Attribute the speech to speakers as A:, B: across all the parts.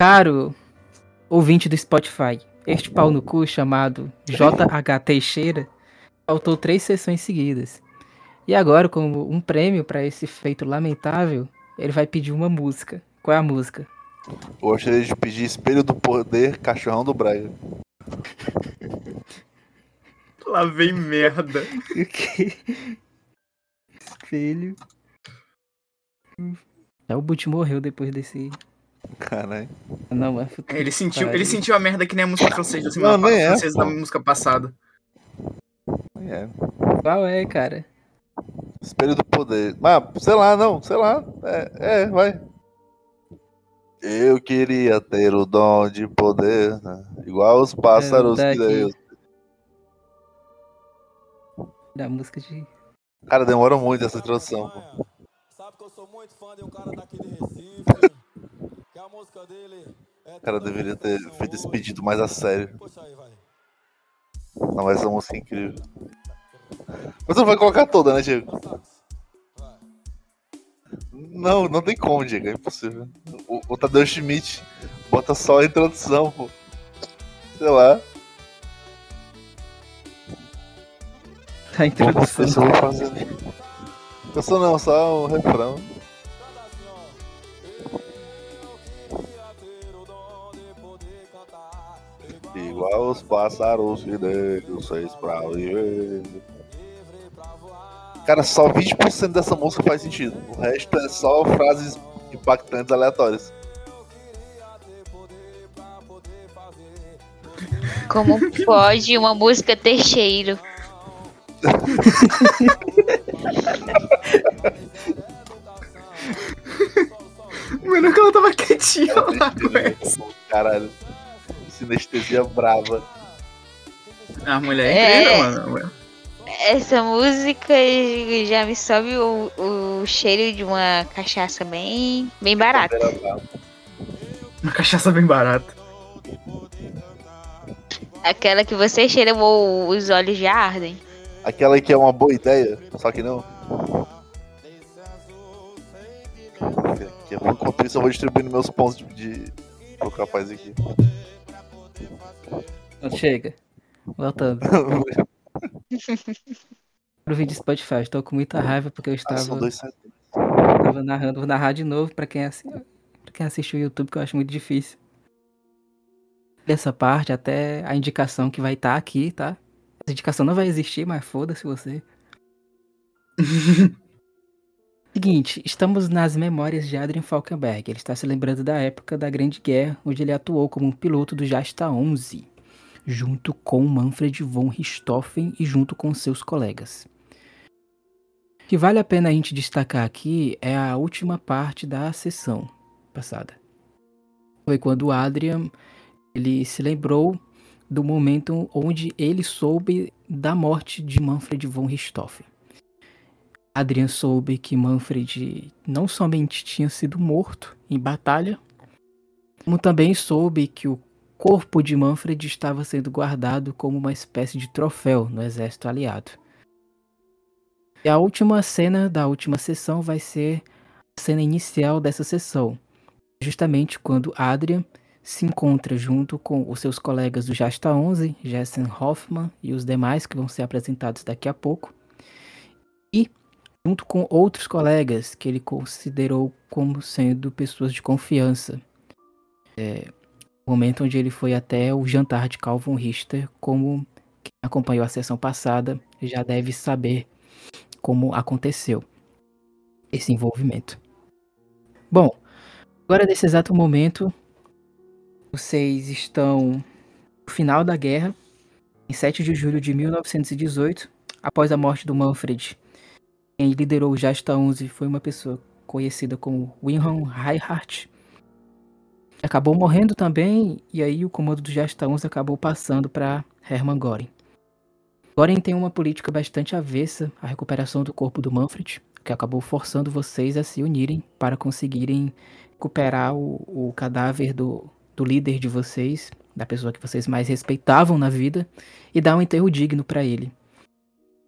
A: Caro ouvinte do Spotify, este pau no cu chamado JH Teixeira faltou três sessões seguidas. E agora, como um prêmio para esse feito lamentável, ele vai pedir uma música. Qual é a música?
B: Gostaria de pedir Espelho do Poder, Cachorrão do Braga.
C: Lá vem merda.
A: Espelho. É o Boot morreu depois desse.
B: Caralho.
A: Não, mas.
C: Ele sentiu, ele
A: Pariu.
C: sentiu a merda que nem a música francesa da semana
B: Não, nem é,
C: francesa da música passada.
B: É.
A: Qual é, cara?
B: Espelho do Poder. Mas, sei lá, não, sei lá. É, é, vai. Eu queria ter o dom de poder, né? igual os pássaros
A: É,
B: que. Deus.
A: Da música de.
B: Cara, demora muito essa introdução. pô.
D: Sabe que eu sou muito fã de um cara daqui de Recife. que a música dele é.
B: O cara deveria ter feito esse pedido mais a sério. Não, essa música é incrível. Mas você não vai colocar toda, né, Diego? Não, não tem como, Diego, é impossível. O, o Tadeu Schmidt bota só a introdução, pô. Sei lá.
A: A introdução.
B: se eu vou fazer. Canção não, só o refrão. Igual os pássaros que Deus fez pra viver. Cara, só 20% dessa música faz sentido. O resto é só frases impactantes aleatórias.
D: Queria ter poder pra poder fazer.
E: Como pode uma música ter cheiro?
C: Mano, que ela tava quietinha lá com essa.
B: Caralho. Sinestesia brava.
C: A mulher é
E: É.
C: incrível, mano.
E: Essa música já me sobe o, o cheiro de uma cachaça bem, bem barata.
C: Uma cachaça bem barata.
E: Aquela que você cheira os olhos já ardem.
B: Aquela que é uma boa ideia, só que não. Enquanto isso, eu vou distribuindo meus pontos de, de pro capaz aqui.
A: Não, chega. Voltando. Pro vídeo Spotify, estou com muita raiva porque eu
B: Ah,
A: estava,
B: dois set-
A: estava narrando. Vou narrar de novo pra quem, assi... pra quem assiste o YouTube, que eu acho muito difícil. Dessa parte, até a indicação que vai estar aqui, tá? Essa indicação não vai existir, mas foda-se você. Seguinte, estamos nas memórias de Adrian Falkenberg. Ele está se lembrando da época da Grande Guerra, onde ele atuou como um piloto do Jasta 11, junto com Manfred von Richthofen e junto com seus colegas. O que vale a pena a gente destacar aqui é a última parte da sessão passada. Foi quando Adrian ele se lembrou do momento onde ele soube da morte de Manfred von Richthofen. Adrian soube que Manfred não somente tinha sido morto em batalha, como também soube que o corpo de Manfred estava sendo guardado como uma espécie de troféu no exército aliado. E a última cena da última sessão vai ser a cena inicial dessa sessão, justamente quando Adrian se encontra junto com os seus colegas do Jasta 11, Jessen Hoffman e os demais que vão ser apresentados daqui a pouco, e junto com outros colegas que ele considerou como sendo pessoas de confiança. É, momento onde ele foi até o jantar de Calvin Richter, como quem acompanhou a sessão passada já deve saber como aconteceu esse envolvimento. Bom, agora nesse exato momento, vocês estão no final da guerra, em 7 de julho de 1918, após a morte do Manfred. Quem liderou o Jasta 11 foi uma pessoa conhecida como Wilhelm Reinhardt. Acabou morrendo também, e aí o comando do Jasta 11 acabou passando para Hermann Göring. Göring tem uma política bastante avessa à recuperação do corpo do Manfred, que acabou forçando vocês a se unirem para conseguirem recuperar o, o cadáver do, do líder de vocês, da pessoa que vocês mais respeitavam na vida, e dar um enterro digno para ele.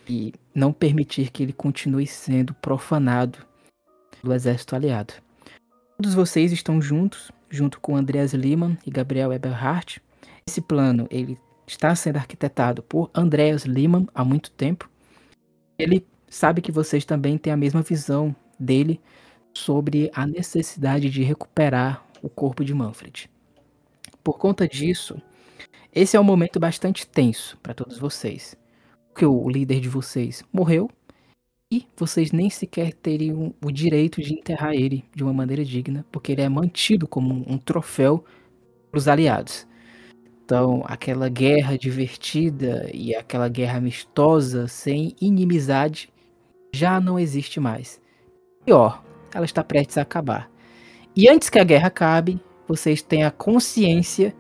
A: E não permitir que ele continue sendo profanado do exército aliado. Todos vocês estão juntos, junto com Andreas Lehmann e Gabriel Eberhardt. Esse plano ele está sendo arquitetado por Andreas Lehmann há muito tempo. Ele sabe que vocês também têm a mesma visão dele sobre a necessidade de recuperar o corpo de Manfred. Por conta disso, esse é um momento bastante tenso para todos vocês. Porque o líder de vocês morreu e vocês nem sequer teriam o direito de enterrar ele de uma maneira digna, porque ele é mantido como um troféu para os aliados. Então, aquela guerra divertida e aquela guerra amistosa, sem inimizade, já não existe mais. Pior, ela está prestes a acabar. E antes que a guerra acabe, vocês têm a consciência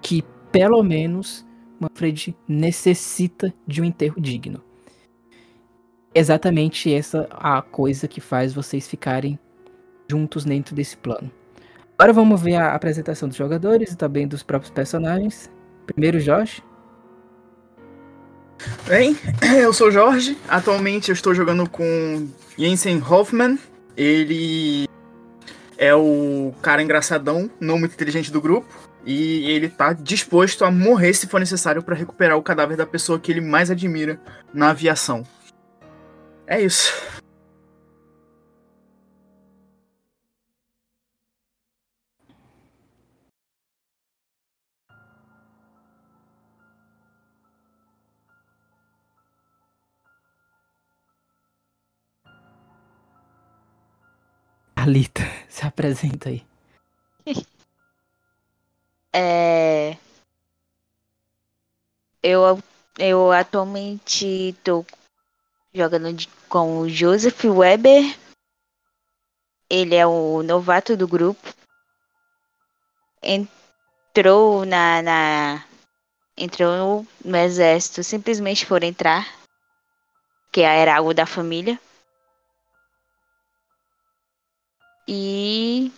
A: que, pelo menos, Manfred necessita de um enterro digno. Exatamente essa a coisa que faz vocês ficarem juntos dentro desse plano. Agora vamos ver a apresentação dos jogadores e também dos próprios personagens. Primeiro, Josh.
C: Bem, eu sou Jorge. Atualmente eu estou jogando com Jensen Hoffman. Ele é o cara engraçadão, não muito inteligente do grupo. E ele tá disposto a morrer se for necessário para recuperar o cadáver da pessoa que ele mais admira na aviação. É isso.
A: Alita, se apresenta aí.
E: É... Eu, eu atualmente tô jogando de- com o Joseph Weber. Ele é o novato do grupo. Entrou na, na entrou no, no exército simplesmente por entrar, que era algo da família. E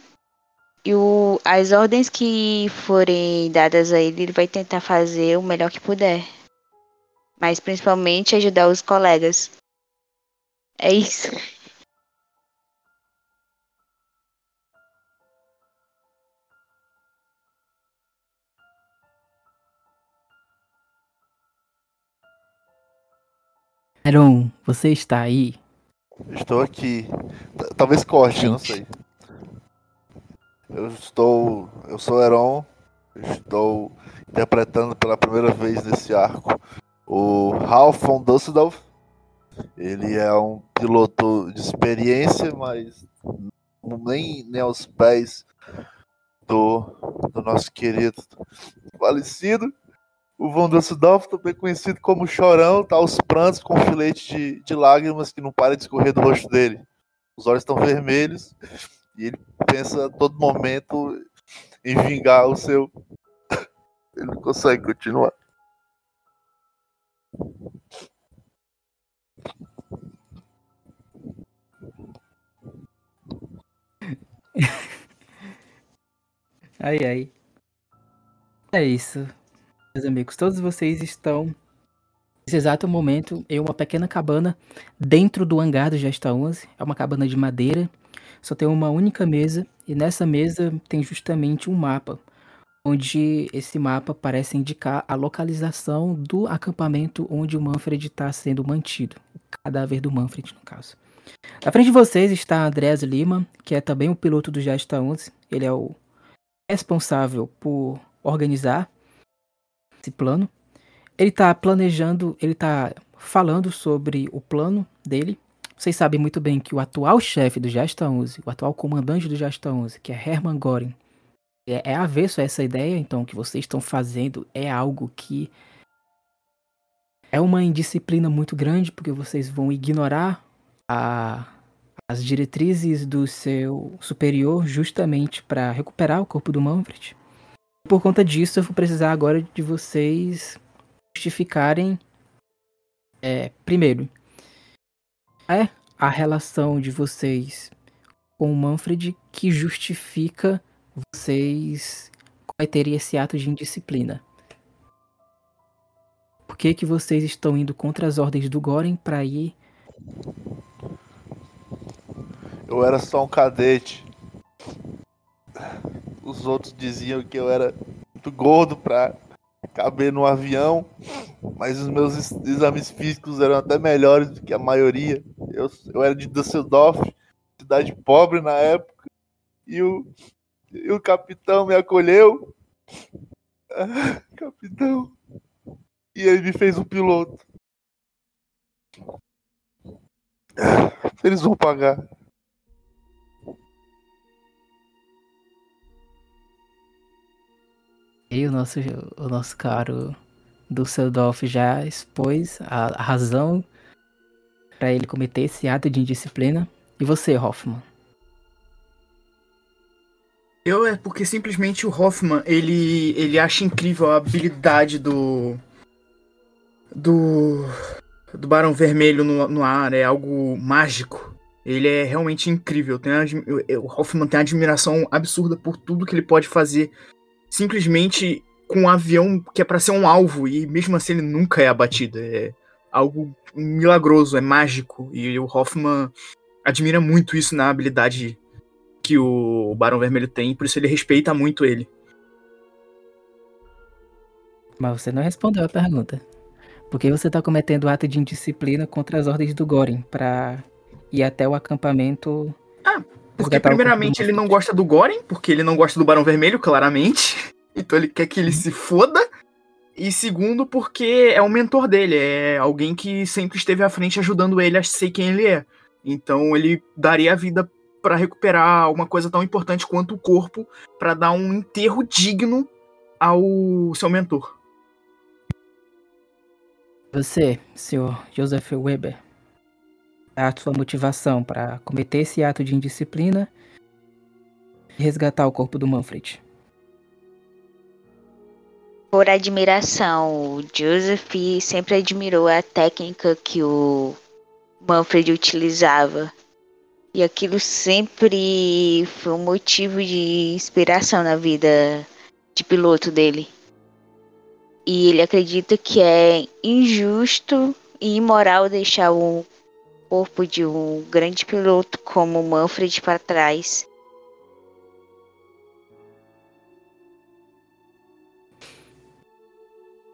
E: e o, as ordens que forem dadas a ele, ele vai tentar fazer o melhor que puder. Mas principalmente ajudar os colegas. É isso.
A: Aaron, você está aí?
B: Estou aqui. T- Talvez corte, eu não sei. Eu estou. Eu sou Heron. Estou interpretando pela primeira vez nesse arco o Ralph von Dusseldorf. Ele é um piloto de experiência, mas nem, nem aos pés do, do nosso querido falecido. O Von Dusseldorf, também conhecido como Chorão, tá aos prantos com um filete de, de lágrimas que não para de escorrer do rosto dele. Os olhos estão vermelhos e ele pensa a todo momento em vingar o seu. Ele não consegue continuar.
A: Ai, ai. É isso, meus amigos. Todos vocês estão, nesse exato momento, em uma pequena cabana dentro do hangar do Gesta 11. É uma cabana de madeira. Só tem uma única mesa. E nessa mesa tem justamente um mapa. Onde esse mapa parece indicar a localização do acampamento onde o Manfred está sendo mantido. O cadáver do Manfred, no caso. Na frente de vocês está Andreas Lima, que é também o piloto do Gesta 11. Ele é o responsável por organizar esse plano. Ele tá planejando, ele tá falando sobre o plano dele. Vocês sabem muito bem que o atual chefe do Gesta 11, o atual comandante do Gesta 11, que é Hermann Göring, é, é avesso a essa ideia, então o que vocês estão fazendo é algo que é uma indisciplina muito grande, porque vocês vão ignorar a, as diretrizes do seu superior justamente para recuperar o corpo do Manfred. Por conta disso, eu vou precisar agora de vocês justificarem, é, primeiro, é a relação de vocês com o Manfred que justifica vocês cometerem esse ato de indisciplina. Por que, que vocês estão indo contra as ordens do Goren para ir
B: Eu era só um cadete. os outros diziam que eu era muito gordo pra caber no avião, mas os meus ex- exames físicos eram até melhores do que a maioria. Eu, eu era de Düsseldorf, cidade pobre na época, e o, e o capitão me acolheu. Capitão. E ele me fez um piloto. Eles vão pagar.
A: E o nosso, o nosso caro Dusseldorf já expôs a, a razão para ele cometer esse ato de indisciplina. E você, Hoffman?
C: Eu é porque simplesmente o Hoffman, ele, ele acha incrível a habilidade do. do. do Barão Vermelho no, no ar, é algo mágico. Ele é realmente incrível. Tem o Hoffman tem admiração absurda por tudo que ele pode fazer simplesmente com um avião que é pra ser um alvo e mesmo assim ele nunca é abatido. É algo milagroso, é mágico. E o Hoffman admira muito isso na habilidade que o Barão Vermelho tem, por isso ele respeita muito ele.
A: Mas você não respondeu a pergunta. Por que você tá cometendo ato de indisciplina contra as ordens do Gorin para ir até o acampamento?
C: Porque,
A: corpo
C: primeiramente, ele não gosta do Goren, porque ele não gosta do Barão Vermelho, claramente. Então ele quer que ele se foda. E segundo, porque é o mentor dele, é alguém que sempre esteve à frente ajudando ele a ser quem ele é. Então ele daria a vida pra recuperar uma coisa tão importante quanto o corpo, pra dar um enterro digno ao seu mentor.
A: Você, senhor Joseph Weber, a sua motivação para cometer esse ato de indisciplina e resgatar o corpo do Manfred?
E: Por admiração, o Joseph sempre admirou a técnica que o Manfred utilizava. E aquilo sempre foi um motivo de inspiração na vida de piloto dele. E ele acredita que é injusto e imoral deixar o corpo de um grande piloto como Manfred para trás.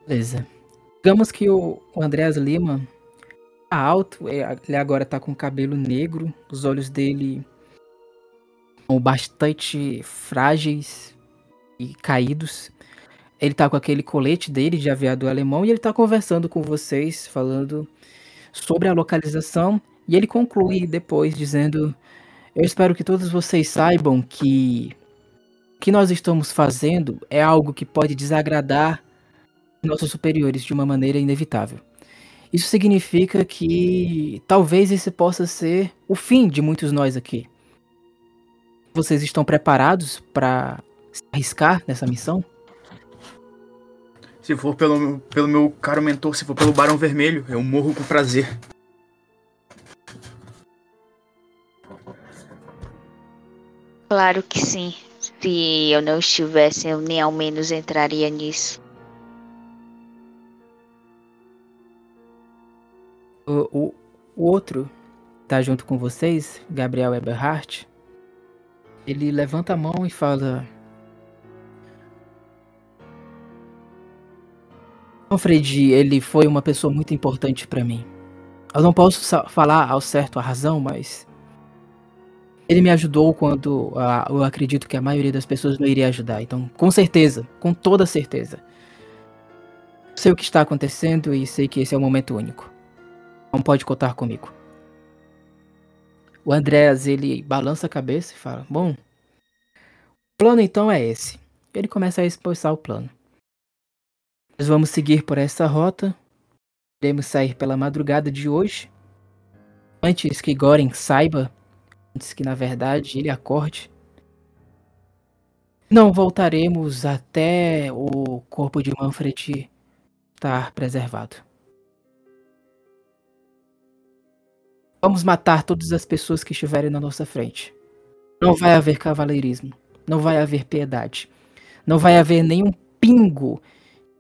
A: Beleza. Digamos que o, o Andreas Lima tá alto, é, ele agora tá com cabelo negro, os olhos dele são bastante frágeis e caídos. Ele tá com aquele colete dele de aviador alemão e ele tá conversando com vocês, falando sobre a localização. E ele conclui depois dizendo: Eu espero que todos vocês saibam que o que nós estamos fazendo é algo que pode desagradar nossos superiores de uma maneira inevitável. Isso significa que talvez esse possa ser o fim de muitos nós aqui. Vocês estão preparados para arriscar nessa missão?
C: Se for pelo, pelo meu caro mentor, se for pelo Barão Vermelho, eu morro com prazer.
E: Claro que sim. Se eu não estivesse, eu nem ao menos entraria nisso.
A: O, o, o outro tá junto com vocês, Gabriel Eberhardt. Ele levanta a mão e fala: Alfred, ele foi uma pessoa muito importante para mim. Eu não posso falar ao certo a razão, mas ele me ajudou quando ah, eu acredito que a maioria das pessoas não iria ajudar. Então, com certeza, com toda certeza. Sei o que está acontecendo e sei que esse é um momento único. Não pode contar comigo. O Andréas, ele balança a cabeça e fala: Bom, o plano então é esse. Ele começa a expulsar o plano. Nós vamos seguir por essa rota. Iremos sair pela madrugada de hoje. Antes que Goren saiba, antes que na verdade ele acorde. Não voltaremos até o corpo de Manfred estar preservado. Vamos matar todas as pessoas que estiverem na nossa frente. Não vai haver cavaleirismo. Não vai haver piedade. Não vai haver nenhum pingo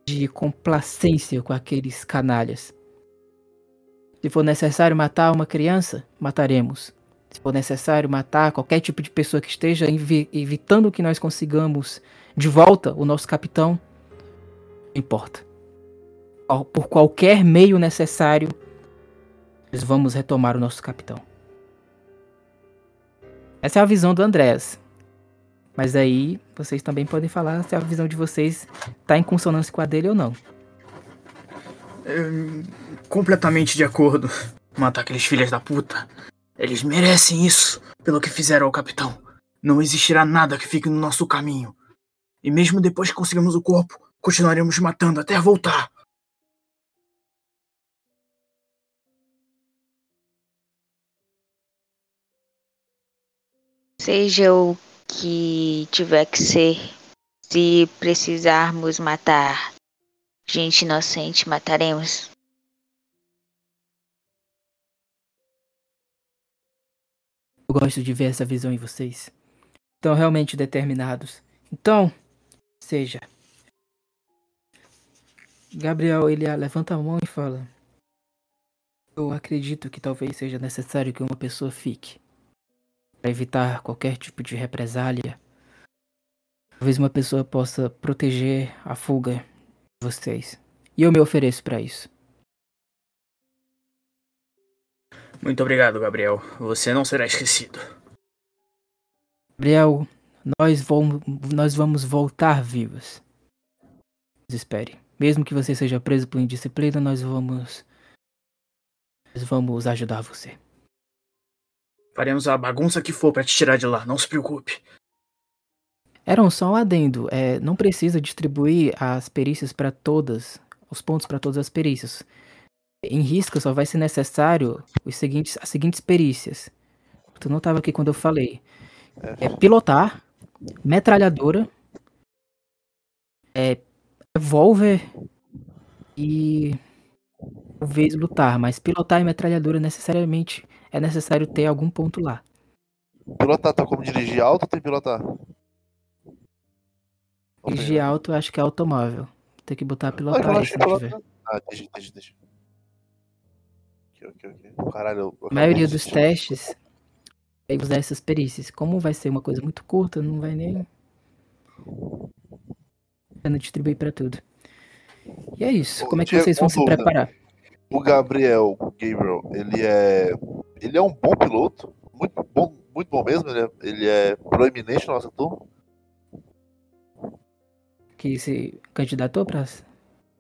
A: de complacência com aqueles canalhas. Se for necessário matar uma criança, mataremos. Se for necessário matar qualquer tipo de pessoa que esteja evi- evitando que nós consigamos de volta o nosso capitão, não importa. Por qualquer meio necessário, nós vamos retomar o nosso capitão. Essa é a visão do Andrés. Mas aí vocês também podem falar se a visão de vocês tá em consonância com a dele ou não.
C: Hum, completamente de acordo. Matar aqueles filhos da puta. Eles merecem isso pelo que fizeram ao capitão. Não existirá nada que fique no nosso caminho. E mesmo depois que conseguirmos o corpo, continuaremos matando até voltar.
E: Seja o que tiver que ser, se precisarmos matar gente inocente, mataremos.
A: Eu gosto de ver essa visão em vocês. Estão realmente determinados. Então, seja. Gabriel, ele levanta a mão e fala: Eu acredito que talvez seja necessário que uma pessoa fique. Para evitar qualquer tipo de represália. Talvez uma pessoa possa proteger a fuga de vocês. E eu me ofereço para isso.
C: Muito obrigado, Gabriel. Você não será esquecido.
A: Gabriel, nós vamos, nós vamos voltar vivos. Espere. Mesmo que você seja preso por indisciplina, nós vamos. Nós vamos ajudar você.
C: Faremos a bagunça que for pra te tirar de lá, não se preocupe.
A: Era só um adendo. É, não precisa distribuir as perícias para todas, os pontos para todas as perícias. Em risca só vai ser necessário os seguintes, as seguintes perícias. Tu não estava aqui quando eu falei. É pilotar, metralhadora, é revólver e talvez lutar, mas pilotar e metralhadora necessariamente é necessário ter algum ponto lá.
B: Pilotar tá como dirigir alto ou tem pilotar?
A: Dirigir alto acho que é automóvel. Tem que botar
B: Ah,
A: pilotar
B: eu
A: aí se tiver.
B: Ah, deixa, deixa, deixa. Ok, ok, ok. Caralho,
A: A maioria dos
B: assistir.
A: testes vai usar essas perícias. Como vai ser uma coisa muito curta, não vai nem. Não distribuir pra tudo. E é isso. Como é que vocês vão se preparar?
B: O Gabriel, o Gabriel, ele é. Ele é um bom piloto. Muito bom, muito bom mesmo. Ele é, ele é proeminente na nossa turma.
A: Que se candidatou pra.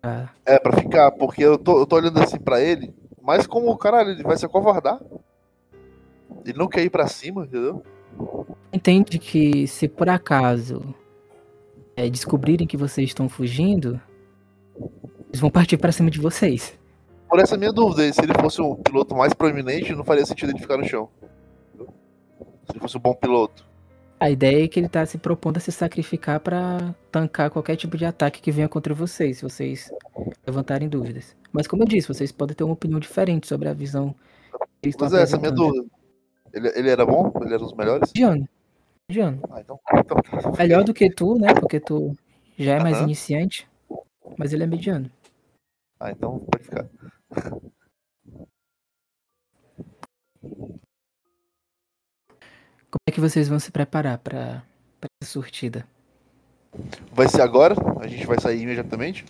A: pra-
B: É, pra ficar, porque eu tô, eu tô olhando assim pra ele, mas como, caralho, ele vai se acovardar. Ele não quer ir pra cima, entendeu?
A: Entende que se por acaso é, descobrirem que vocês estão fugindo, eles vão partir pra cima de vocês.
B: Por essa minha dúvida, se ele fosse um piloto mais proeminente, não faria sentido ele ficar no chão. Se ele fosse um bom piloto.
A: A ideia é que ele tá se propondo a se sacrificar pra tancar qualquer tipo de ataque que venha contra vocês, se vocês levantarem dúvidas. Mas como eu disse, vocês podem ter uma opinião diferente sobre a visão que eles
B: Mas é, essa é a minha dúvida. Ele, ele era bom? Ele era um dos melhores?
A: Mediano. Mediano.
B: Ah, então. então tá.
A: Melhor do que tu, né? Porque tu já é mais iniciante. Mas ele é mediano.
B: Ah, então pode ficar.
A: Como é que vocês vão se preparar pra, pra essa surtida?
B: Vai ser agora? A gente vai sair imediatamente?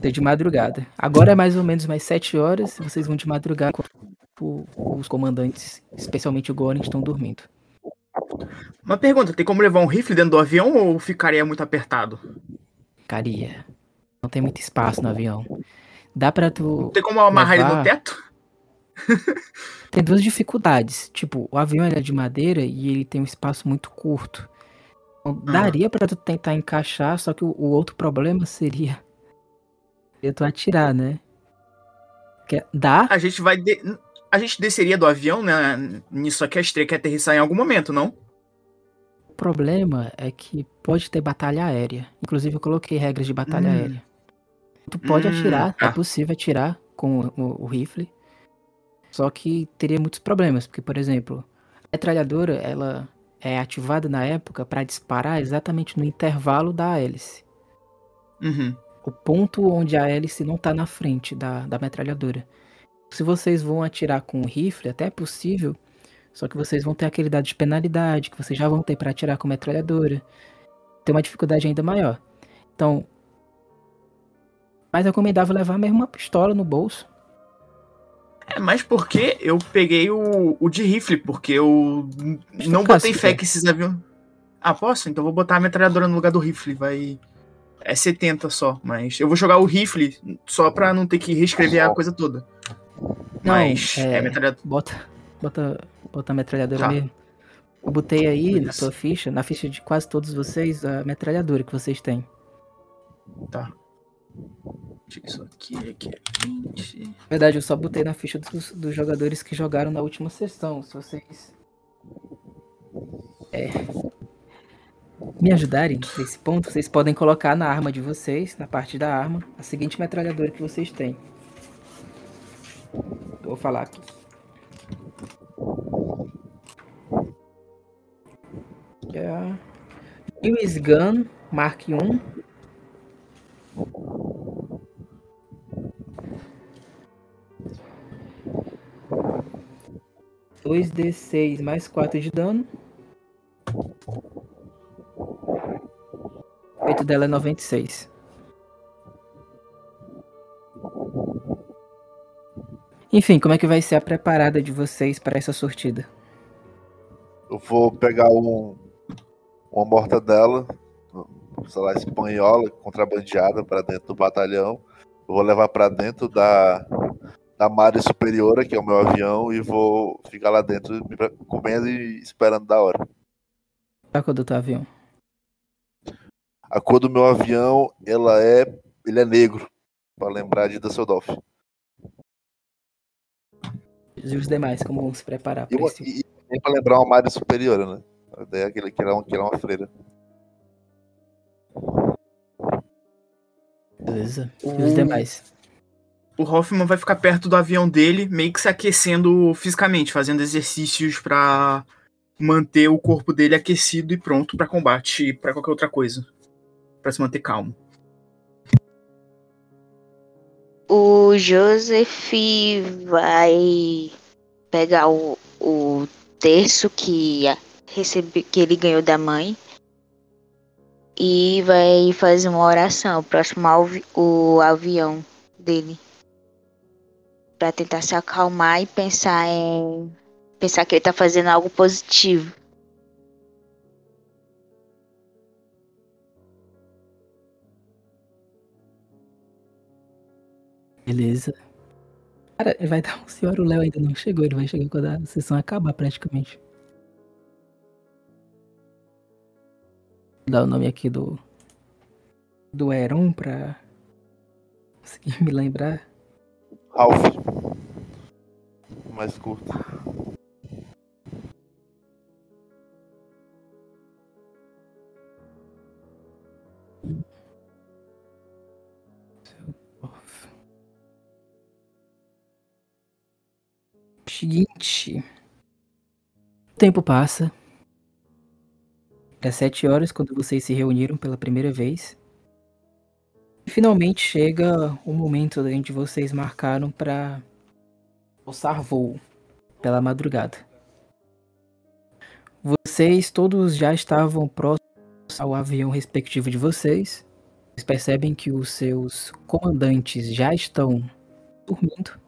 A: Ser de madrugada. Agora é mais ou menos mais 7 horas. Vocês vão de madrugada os comandantes, especialmente o Goren, estão dormindo.
C: Uma pergunta, tem como levar um rifle dentro do avião ou ficaria muito apertado?
A: Caria. Não tem muito espaço no avião. Dá pra tu.
C: Tem como amarrar ele no
A: Levar-
C: teto?
A: Tem duas dificuldades. Tipo, o avião é de madeira e ele tem um espaço muito curto. Então, daria pra tu tentar encaixar, só que o, o outro problema seria. seria tu atirar, né? Que- dá,
C: A gente vai. de- A gente desceria do avião, né? Nisso aqui a gente teria que aterrissar em algum momento, não?
A: O problema é que pode ter batalha aérea. Inclusive, eu coloquei regras de batalha
C: Hum.
A: aérea. Tu pode
C: Hum,
A: atirar, é
C: tá.
A: possível atirar com o, o rifle. Só que teria muitos problemas, porque, por exemplo, a metralhadora ela é ativada na época para disparar exatamente no intervalo da hélice.
C: Uhum.
A: O ponto onde a hélice não tá na frente da, da metralhadora. Se vocês vão atirar com o rifle, até é possível, Só que vocês vão ter aquele dado de penalidade que vocês já vão ter para atirar com metralhadora. Tem uma dificuldade ainda maior. Então, mais recomendável levar mesmo uma pistola no bolso.
C: É mais porque eu peguei o, o de rifle, porque eu
A: Mas
C: não
A: caso,
C: botei fé
A: quer.
C: que esses aviões. Ah, posso? Então vou botar a metralhadora no lugar do rifle. Vai. É 70 só, mas eu vou jogar o rifle só pra não ter que reescrever a coisa toda.
A: Não,
C: Mas
A: é-
C: é, metralhadora.
A: Bota, bota, bota a metralhadora
C: Tá.
A: mesmo. Eu botei aí na sua ficha, na ficha de quase todos vocês, a metralhadora que vocês têm.
C: Tá. Isso aqui, aqui é 20.
A: Na verdade, eu só botei na ficha dos, dos jogadores que jogaram na última sessão. Se vocês é, me ajudarem nesse ponto, vocês podem colocar na arma de vocês, na parte da arma, a seguinte metralhadora que vocês têm. Vou falar aqui. É a Lewis Gun Mark 1. Dois d 6 mais 4 de dano. O peito dela é 96. Enfim, como é que vai ser a preparada de vocês para essa sortida?
B: Eu vou pegar um, uma mortadela, sei lá, espanhola, contrabandeada para dentro do batalhão. Eu vou levar para dentro da, da Mare Superiora, que é o meu avião, e vou ficar lá dentro comendo e esperando da hora.
A: Qual a cor do teu avião?
B: A cor do meu avião, ela é, ele é negro, para lembrar de Dusseldorf.
A: E os demais, como vão se preparar para
B: e, e para lembrar uma Mare Superiora, né? A ideia é aquele que era, um, que era uma freira.
A: Beleza. E
C: O-
A: os demais?
C: O Hoffman vai ficar perto do avião dele, meio que se aquecendo fisicamente, fazendo exercícios pra manter o corpo dele aquecido e pronto pra combate e pra qualquer outra coisa. Pra se manter calmo.
E: O Joseph vai pegar o, o terço que recebe, que ele ganhou da mãe e vai fazer uma oração próximo ao o avião dele Pra tentar se acalmar e pensar em pensar que ele tá fazendo algo positivo.
A: Beleza. Cara, vai dar um senhor, o Léo ainda não chegou, ele vai chegar quando a sessão acabar praticamente. Dar o nome aqui do. Do Heron pra conseguir me lembrar.
B: Ralph. Mais curto.
A: Seguinte. O tempo passa. Às sete horas, quando vocês se reuniram pela primeira vez. E finalmente chega o momento onde vocês marcaram para alçar voo pela madrugada. Vocês todos já estavam próximos ao avião respectivo de vocês. Vocês percebem que os seus comandantes já estão dormindo.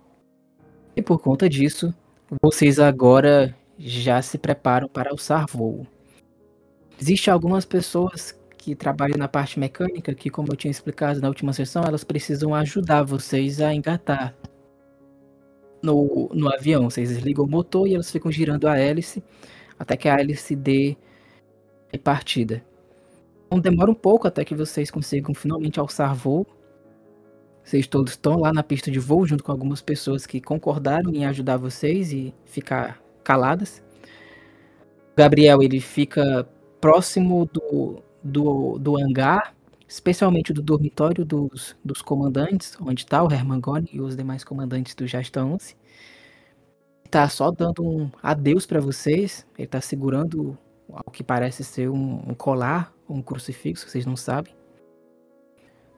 A: E por conta disso, vocês agora já se preparam para alçar voo. Existem algumas pessoas que trabalham na parte mecânica que, como eu tinha explicado na última sessão, elas precisam ajudar vocês a engatar no, no avião. Vocês desligam o motor e elas ficam girando a hélice até que a hélice dê partida. Então demora um pouco até que vocês consigam finalmente alçar voo. Vocês todos estão lá na pista de voo junto com algumas pessoas que concordaram em ajudar vocês e ficar caladas. Gabriel ele fica próximo do, do, do hangar, especialmente do dormitório dos, dos comandantes, onde está o Hermangone e os demais comandantes do Jasta 11. Tá só dando um adeus para vocês. Ele tá segurando o que parece ser um, um colar, um crucifixo, vocês não sabem.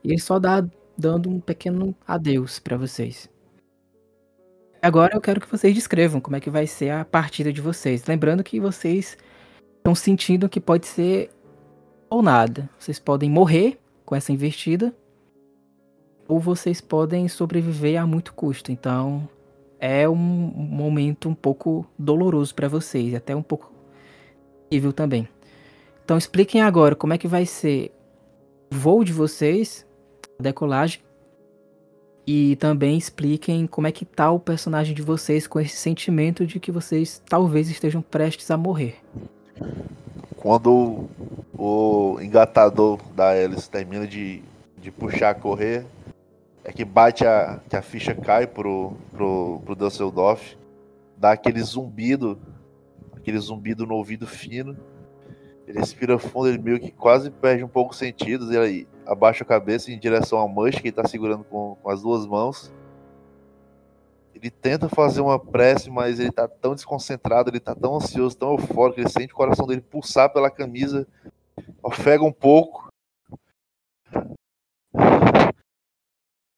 A: E ele só dá dando um pequeno adeus para vocês. Agora eu quero que vocês descrevam como é que vai ser a partida de vocês. Lembrando que vocês estão sentindo que pode ser ou nada. Vocês podem morrer com essa investida, ou vocês podem sobreviver a muito custo. Então é um momento um pouco doloroso para vocês, até um pouco terrível também. Então expliquem agora como é que vai ser o voo de vocês, a decolagem, e também expliquem como é que tá o personagem de vocês com esse sentimento de que vocês talvez estejam prestes a morrer.
B: Quando o engatador da hélice termina de, de puxar a correr, é que bate a. que a ficha cai pro, pro, pro Dusseldorf, dá aquele zumbido, aquele zumbido no ouvido fino. Ele respira fundo, ele meio que quase perde um pouco os sentidos, e aí abaixa a cabeça em direção ao Mush, que ele tá segurando com, com as duas mãos. Ele tenta fazer uma prece, mas ele tá tão desconcentrado, ele tá tão ansioso, tão eufórico, ele sente o coração dele pulsar pela camisa, ofega um pouco.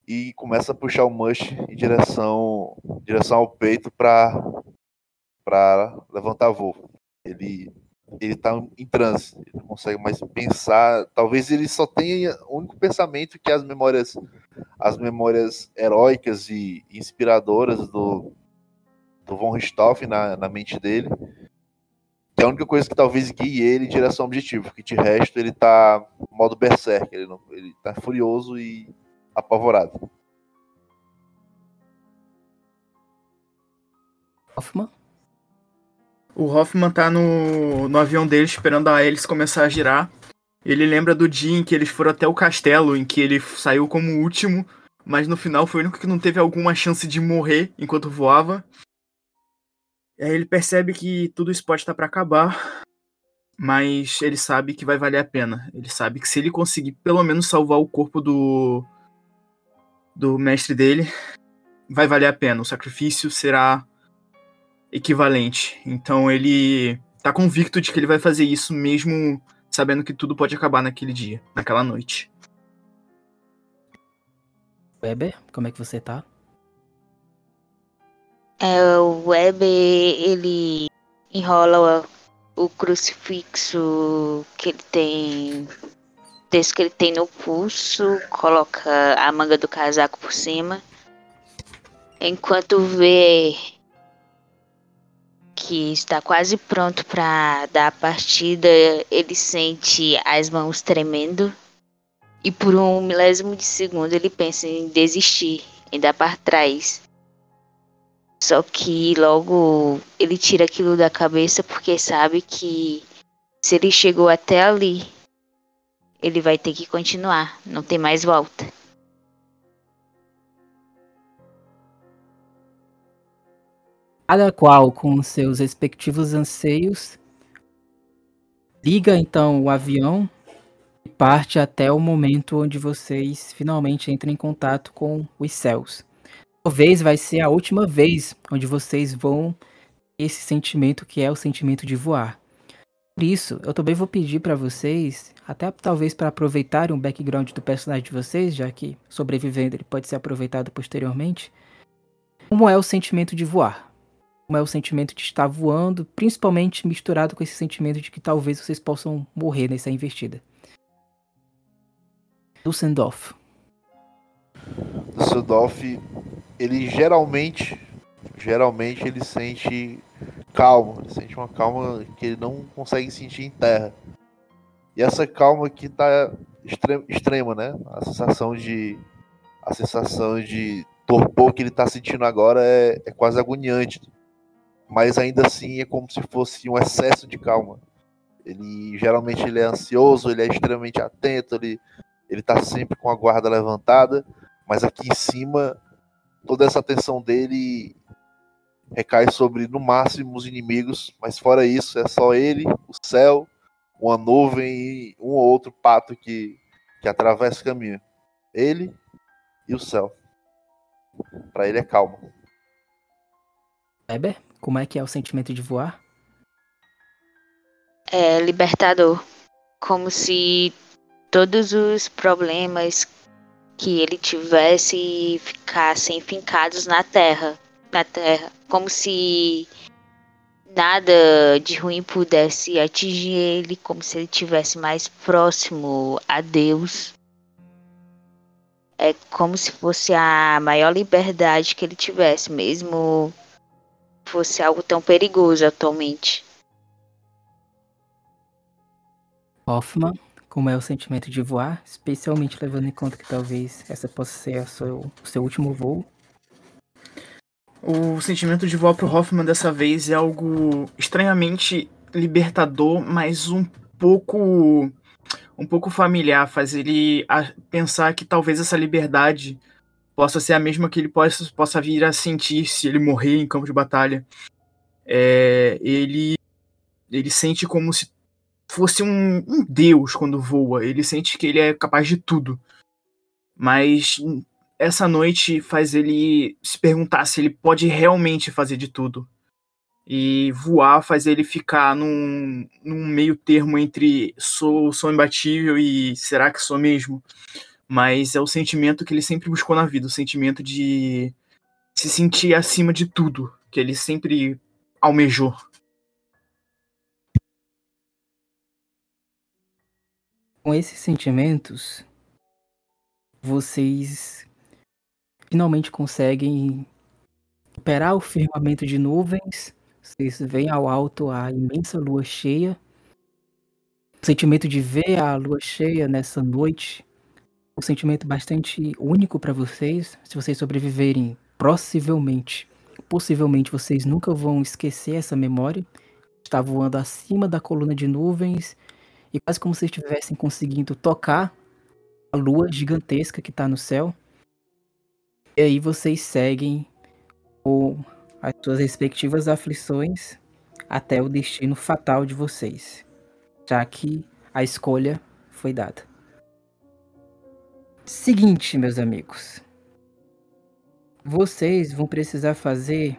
B: E começa a puxar o Mush em direção, em direção ao peito para levantar voo. Ele ele tá em transe, ele não consegue mais pensar. Talvez ele só tenha o único pensamento que as memórias, as memórias heróicas e inspiradoras do, do Von Richthofen na, na mente dele. Que é a única coisa que talvez guie ele em direção ao objetivo, porque de resto ele tá modo berserk, ele, ele tá furioso e apavorado.
A: Hoffman?
C: O Hoffman tá no, no avião dele esperando a hélice começar a girar. Ele lembra do dia em que eles foram até o castelo, em que ele saiu como o último, mas no final foi o único que não teve alguma chance de morrer enquanto voava. E aí ele percebe que tudo isso pode estar para acabar, mas ele sabe que vai valer a pena. Ele sabe que se ele conseguir pelo menos salvar o corpo do do mestre dele, vai valer a pena. O sacrifício será equivalente. Então ele tá convicto de que ele vai fazer isso mesmo sabendo que tudo pode acabar naquele dia, naquela noite.
A: Weber, como é que você tá?
E: É, o Weber, ele enrola o, o crucifixo que ele tem. Desse que ele tem no pulso, coloca a manga do casaco por cima. Enquanto vê que está quase pronto para dar a partida, ele sente as mãos tremendo e por um milésimo de segundo ele pensa em desistir, em dar para trás. Só que logo ele tira aquilo da cabeça porque sabe que se ele chegou até ali, ele vai ter que continuar, não tem mais volta.
A: Cada qual com seus respectivos anseios, liga então o avião e parte até o momento onde vocês finalmente entram em contato com os céus. Talvez vai ser a última vez onde vocês vão esse sentimento que é o sentimento de voar. Por isso, eu também vou pedir para vocês, até talvez para aproveitarem o background do personagem de vocês, já que sobrevivendo ele pode ser aproveitado posteriormente, como é o sentimento de voar é o sentimento de estar voando, principalmente misturado com esse sentimento de que talvez vocês possam morrer nessa investida. Dusseldorf.
B: Dusseldorf, ele geralmente, geralmente ele sente calma, ele sente uma calma que ele não consegue sentir em terra. E essa calma aqui tá extrema, extrema né? A sensação de a sensação de torpor que ele tá sentindo agora é, é quase agoniante mas ainda assim é como se fosse um excesso de calma. Ele geralmente ele é ansioso, ele é extremamente atento, ele ele tá sempre com a guarda levantada, mas aqui em cima toda essa atenção dele recai sobre no máximo os inimigos, mas fora isso é só ele, o céu, uma nuvem e um ou outro pato que que atravessa o caminho. Ele e o céu. Para ele é calma.
A: Weber? Como é que é o sentimento de voar?
E: É libertador. Como se todos os problemas que ele tivesse ficassem fincados na terra. na Terra, como se nada de ruim pudesse atingir ele, como se ele tivesse mais próximo a Deus. É como se fosse a maior liberdade que ele tivesse, mesmo fosse algo tão perigoso atualmente.
A: Hoffman, como é o sentimento de voar, especialmente levando em conta que talvez essa possa ser a seu- o seu último voo.
C: O sentimento de voar pro Hoffman dessa vez é algo estranhamente libertador, mas um pouco um pouco familiar, faz ele a- pensar que talvez essa liberdade possa ser a mesma que ele possa, possa vir a sentir se ele morrer em campo de batalha. É, ele ele sente como se fosse um, um deus quando voa. Ele sente que ele é capaz de tudo. Mas essa noite faz ele se perguntar se ele pode realmente fazer de tudo. E voar faz ele ficar num, num meio termo entre sou, sou imbatível e será que sou mesmo? Mas é o sentimento que ele sempre buscou na vida, o sentimento de se sentir acima de tudo, que ele sempre almejou.
A: Com esses sentimentos, vocês finalmente conseguem operar o firmamento de nuvens. Vocês veem ao alto a imensa lua cheia. O sentimento de ver a lua cheia nessa noite, um sentimento bastante único para vocês. Se vocês sobreviverem, possivelmente, possivelmente vocês nunca vão esquecer essa memória. Está voando acima da coluna de nuvens e quase como se estivessem conseguindo tocar a lua gigantesca que está no céu. E aí vocês seguem com as suas respectivas aflições até o destino fatal de vocês, já que a escolha foi dada. Seguinte, meus amigos. Vocês vão precisar fazer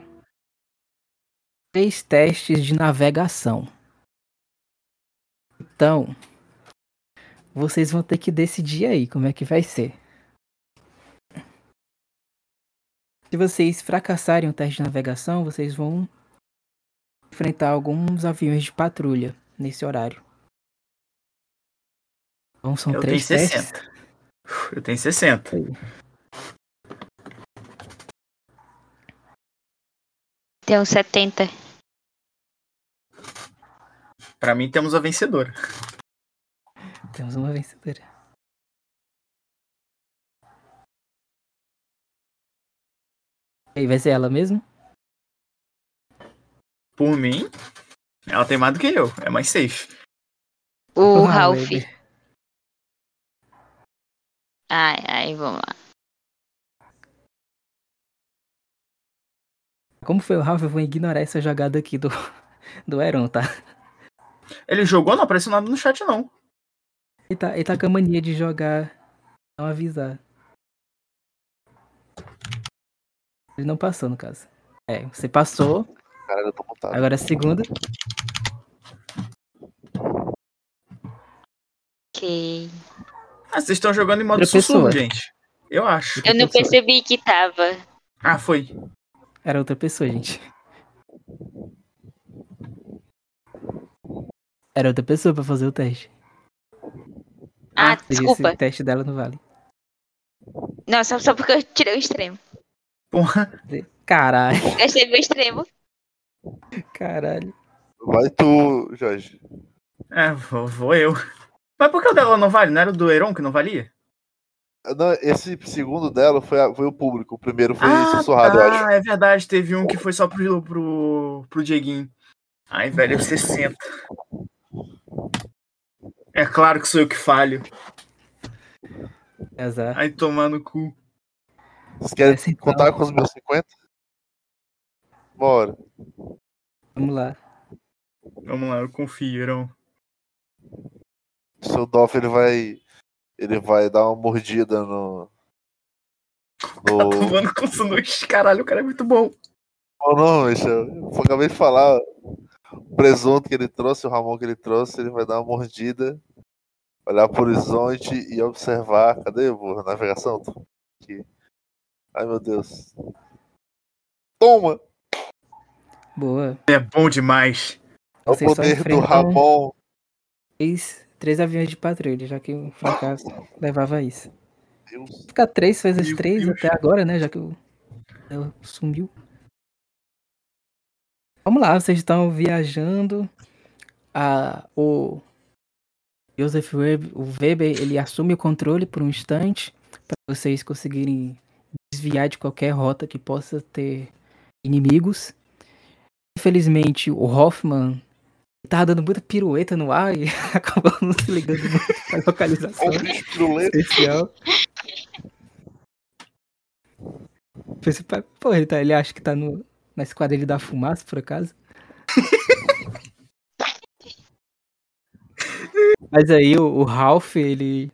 A: três testes de navegação. Então, vocês vão ter que decidir aí como é que vai ser. Se vocês fracassarem o teste de navegação, vocês vão enfrentar alguns aviões de patrulha nesse horário. Então são
C: Eu
A: três
C: tenho
A: testes.
C: 60. Eu tenho 60.
E: Tem uns 70.
C: Pra mim temos a vencedora.
A: Temos uma vencedora. E aí, vai ser ela mesmo?
C: Por mim, ela tem mais do que eu. É mais safe.
E: O Ralph.
A: baby.
E: Ai, ai, vamos lá.
A: Como foi o Ralph, eu vou ignorar essa jogada aqui do, do Heron, tá?
C: Ele jogou? Não apareceu nada no chat, não.
A: Ele tá, ele tá com a mania de jogar, não avisar. Ele não passou, no caso. É, você passou,
B: Caralho, eu tô montado.
A: agora a segunda.
E: Ok.
C: Ah, vocês estão jogando em modo
A: Outra
C: sussurro,
A: pessoa.
C: gente. Eu acho.
E: Eu não percebi que tava.
C: Ah, foi.
A: Era outra pessoa, gente. Era outra pessoa pra fazer o teste.
E: Ah,
C: Ah,
E: desculpa.
A: O teste dela não vale.
E: Não, só, só porque eu tirei o extremo.
C: Porra.
A: Caralho,
E: Gastei meu extremo.
A: caralho.
B: Vai tu, Jorge.
C: É, vou, vou eu. Mas por que o dela não vale? Não era o do Heron que não valia?
B: Não, esse segundo dela foi, a- foi o público. O primeiro foi sussurrado, eu acho.
C: tá, é verdade. Teve um que foi só pro, pro, pro Dieguinho. Ai, velho, eu 60. É claro que sou eu que falho.
A: Azar.
C: Ai, tomar no cu.
B: Vocês querem
A: Essa então.
B: contar com os meus 50? Bora.
A: Vamos lá.
C: Vamos lá, eu confio, Heron.
B: O seu Dolph ele vai. Ele vai dar uma mordida no.
C: Tá
B: No.
C: tomando com sanduíche. Caralho, o cara é muito bom.
B: Oh, não, bicho. Eu acabei de falar. O presunto que ele trouxe, o Ramon que ele trouxe, ele vai dar uma mordida, olhar pro horizonte e observar. Cadê a navegação? Aqui. Ai meu Deus. Toma!
A: Boa.
C: É bom demais.
B: É o poder do Ramon.
A: três, três aviões de patrulha, já que o fracasso levava isso.
B: Deus.
A: Fica três vezes três
C: Deus.
A: até agora, né? Já que o ela sumiu. Vamos lá, vocês estão viajando. A, o Joseph Weber, o Weber, ele assume o controle por um instante para vocês conseguirem desviar de qualquer rota que possa ter inimigos. Infelizmente, o Hoffman tava dando muita pirueta no ar e acabou não se ligando muito pra localização especial. Pensei, pá, Pô, ele, tá, ele acha que tá no, na esquadrilha da fumaça, por acaso? Mas aí o, o Ralph, ele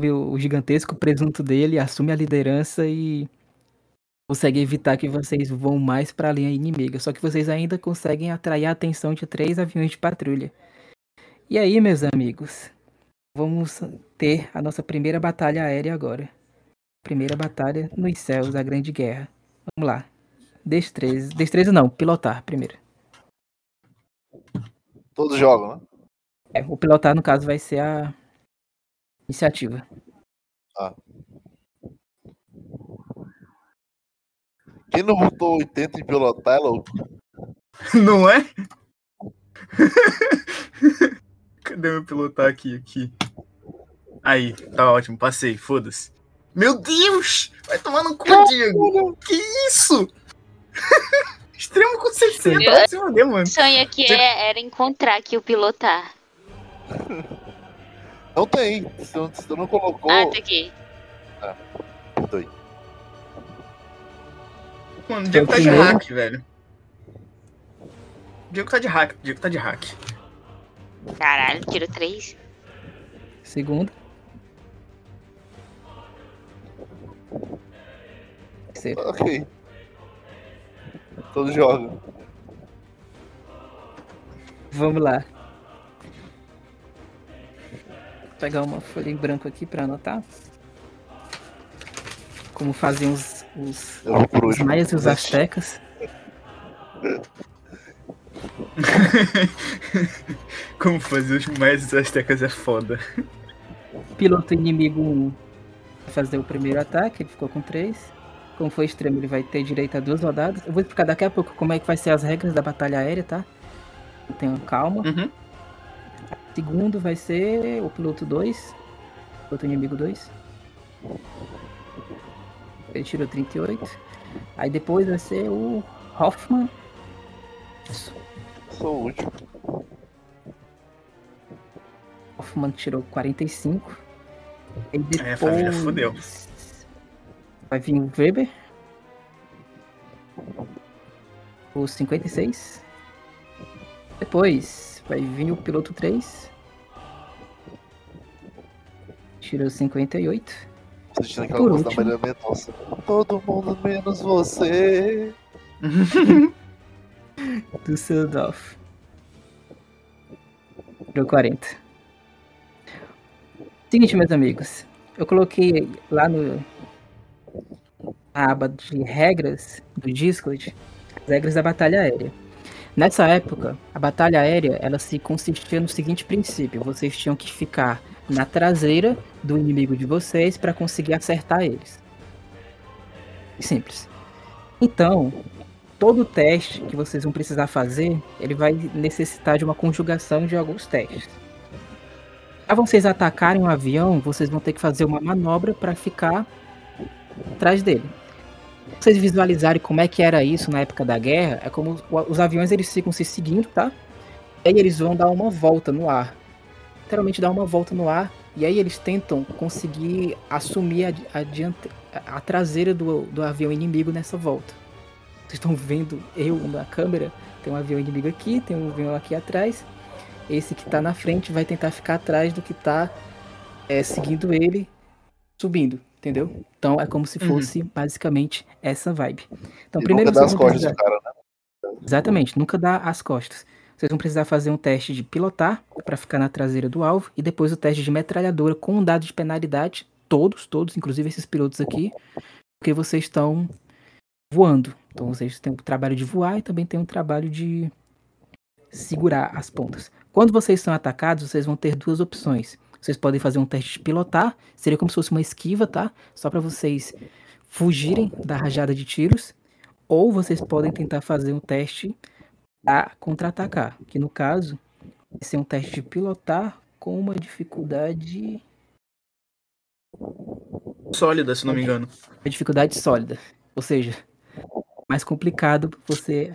A: o gigantesco presunto dele, assume a liderança e consegue evitar que vocês vão mais pra linha inimiga. Só que vocês ainda conseguem atrair a atenção de três aviões de patrulha. E aí, meus amigos, vamos ter a nossa primeira batalha aérea agora. Primeira batalha nos céus da Grande Guerra. Vamos lá. Destreza. Destreza não, pilotar primeiro.
B: Todos jogam, né?
A: É, o pilotar, no caso, vai ser a iniciativa.
B: Quem não botou 80 em pilotar é louco.
C: Não é? Cadê meu pilotar aqui? Aqui. Aí, tá ótimo, passei, foda-se. Meu Deus! Vai tomar no cu, Diego! Que isso? Extremo com 60,
E: Eu-
C: vai se fuder, mano.
E: O sonho aqui é- era encontrar aqui o pilotar.
B: Não tem. Se tu não colocou.
E: Ah, tá aqui.
B: botou aí.
C: Mano, o Diego tá de hack, velho. O Diego tá de hack, o Diego tá de hack.
E: Caralho, tiro 3.
A: Segunda. Terceira.
B: Ok. Todos jogam.
A: Vamos lá. Vou pegar uma folha em branco aqui pra anotar. Como faziam os, os,
B: por
A: os maias e os astecas.
C: Como fazer os mais astecas é foda.
A: Piloto inimigo 1 vai fazer o primeiro ataque, ele ficou com 3. Como foi extremo, ele vai ter direito a duas rodadas. Eu vou explicar daqui a pouco como é que vai ser as regras da batalha aérea, tá? Tenham calma.
C: Uhum.
A: Segundo vai ser o piloto 2. Piloto inimigo 2. Ele tirou 38. Aí depois vai ser o Hoffman. Isso.
B: Sou o último.
A: Hoffman tirou 45. E depois
C: É, família, fudeu.
A: vai vir o Weber. O 56. Depois vai vir o piloto 3. Tirou 58.
B: Tô aquela
A: Por
B: da. Maria Mendonça. Todo mundo menos você.
A: Düsseldorf. Tirou 40. Seguinte, meus amigos. Eu coloquei lá no na aba de regras do Discord as regras da batalha aérea. Nessa época, a batalha aérea ela se consistia no seguinte princípio: vocês tinham que ficar na traseira do inimigo de vocês para conseguir acertar eles. Simples. Então, todo teste que vocês vão precisar fazer, ele vai necessitar de uma conjugação de alguns testes. Para vocês atacarem um avião, vocês vão ter que fazer uma manobra para ficar atrás dele. Vocês visualizarem como é que era isso na época da guerra, é como os aviões eles ficam se seguindo, tá? E aí eles vão dar uma volta no ar. Literalmente dar uma volta no ar e aí eles tentam conseguir assumir a, a, diante- a- traseira do, do avião inimigo nessa volta. Vocês estão vendo eu na câmera, tem um avião inimigo aqui, tem um avião aqui atrás. Esse que tá na frente vai tentar ficar atrás do que tá é, seguindo ele, subindo, entendeu? Então é como se
C: Uhum.
A: fosse basicamente essa vibe. Então
B: e
A: primeiro
B: nunca dá as costas cara, né?
A: Exatamente, nunca dá as costas. Vocês vão precisar fazer um teste de pilotar para ficar na traseira do alvo e depois o teste de metralhadora com um dado de penalidade, todos, todos, inclusive esses pilotos aqui, porque vocês estão voando. Então vocês têm o trabalho de voar e também tem o trabalho de segurar as pontas. Quando vocês são atacados, vocês vão ter duas opções. Vocês podem fazer um teste de pilotar, seria como se fosse uma esquiva, tá? Só para vocês fugirem da rajada de tiros, ou vocês podem tentar fazer um teste para contra-atacar, que no caso vai ser um teste de pilotar com uma dificuldade,
C: Sólida, se não me engano.
A: uma dificuldade sólida, ou seja, mais complicado você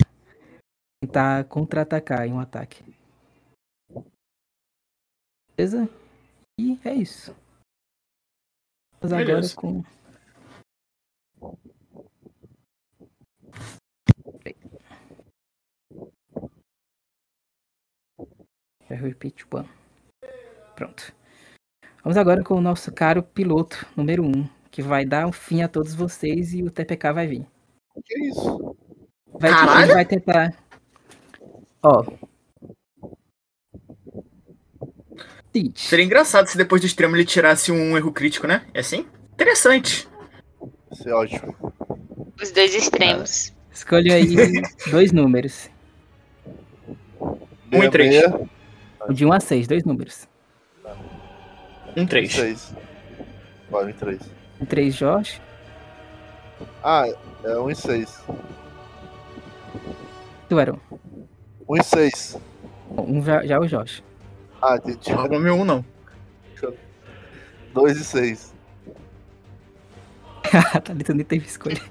A: tentar contra-atacar em um ataque. Beleza? E é isso. Vamos agora com para Repeat One. Pronto. Vamos agora com o nosso caro piloto número 1, um, que vai dar um fim a todos vocês e o TPK vai vir.
B: O que é isso?
A: Vai,
C: Caralho?
A: vai tentar. Ó. Teach.
C: Seria engraçado se depois do extremo ele tirasse um erro crítico, né? É assim? Interessante.
B: Isso é ótimo.
E: Os dois extremos.
A: Escolha aí dois números.
C: 1 um e
A: 3 de 1 a 6, dois números.
C: Um 3.
B: Seis. Vai, um e três.
A: O 3, Jorge.
B: Ah, é um e seis.
A: Tu era um.
B: Um e seis.
A: Um já, já é o Jorge.
B: Ah, entendi.
C: Não roubou meu um, não.
B: Dois e seis.
A: A Thalita nem teve escolha.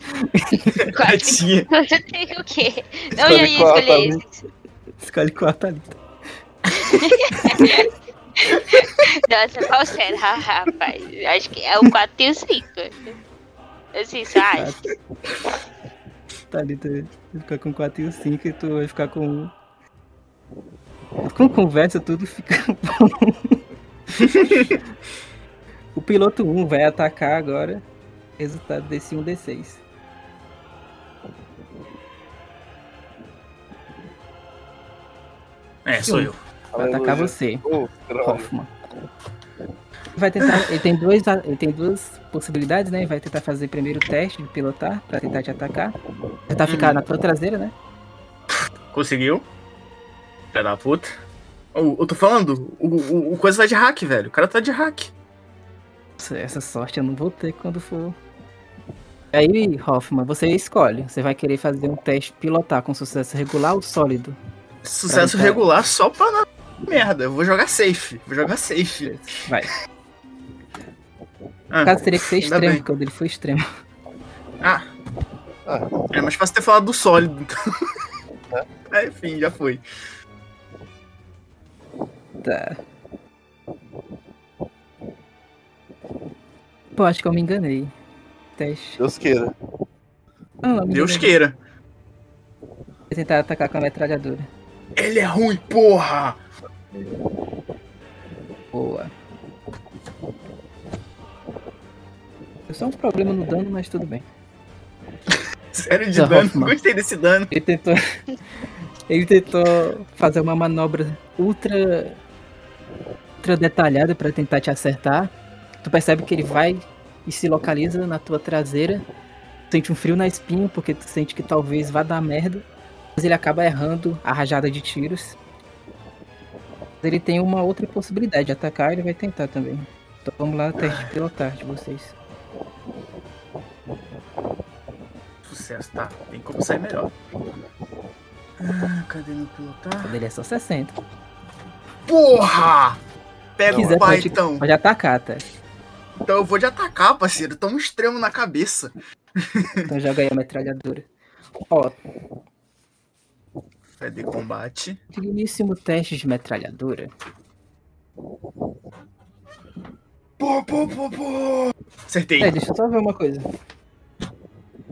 E: Quase. Eu tenho o quê? Não, eu ia escolher esse.
A: Escolhe qual a Thalita.
E: Nossa, qual será, rapaz? Acho que é o 4 e o 5. Assim, só acho.
A: Thalita vai ficar com 4 e o 5 e tu vai ficar com 1. Com conversa tudo fica bom. o piloto 1 vai atacar agora. Resultado desse 1d6.
C: É, sou eu.
A: Vai atacar você,
B: Oh.
A: Hoffman. Vai tentar. Ele tem, dois, ele tem duas possibilidades, né? Vai tentar fazer primeiro o teste de pilotar pra tentar te atacar. Tentar ficar na tua traseira, né?
C: Conseguiu. Filha da puta. Eu, eu tô falando, o, o, o coisa tá de hack, velho. O cara tá de hack.
A: Essa- sorte eu não vou ter quando for. Aí, Hoffman, você escolhe. Você vai querer fazer um teste pilotar com sucesso regular ou sólido?
C: Sucesso
A: tentar-
C: regular só pra merda. Eu vou jogar safe. Vou jogar safe.
A: Vai.
C: Ah,
A: caso, teria que ser extremo,
C: bem.
A: quando ele for extremo.
C: ah,
B: Ah,
C: é mais fácil ter falado do sólido. Então. É, enfim, já foi.
A: Tá. Pô, acho que eu me enganei. Teste.
B: Deus queira.
A: Não, me
C: Deus
A: enganei.
C: queira.
A: Vou tentar atacar com a metralhadora.
C: Ele é ruim, porra!
A: Boa. Eu só um problema no dano, mas tudo bem.
C: Sério de dano.
A: Hoffman.
C: Gostei desse dano.
A: Ele tentou. Ele tentou fazer uma manobra ultra. ultra detalhada pra tentar te acertar. Tu percebe que ele vai e se localiza na tua traseira. Sente um frio na espinha, porque tu sente que talvez vá dar merda. Mas ele acaba errando a rajada de tiros. Mas ele tem uma outra possibilidade de atacar, ele vai tentar também. Então vamos lá, teste de pilotar de vocês.
C: Sucesso, tá. Tem como sair melhor. Ah, cadê meu pilotar?
A: Quando ele é só 60.
C: Porra! Pega o pai,
A: pode,
C: então.
A: pode atacar, tá?
C: Então eu vou de atacar, parceiro. Toma um extremo na cabeça.
A: Então joga aí a metralhadora. Ó,
C: Vai de combate.
A: digníssimo teste de metralhadora.
C: Pô, pô, pô, pô. Acertei.
A: É, deixa eu só ver uma coisa.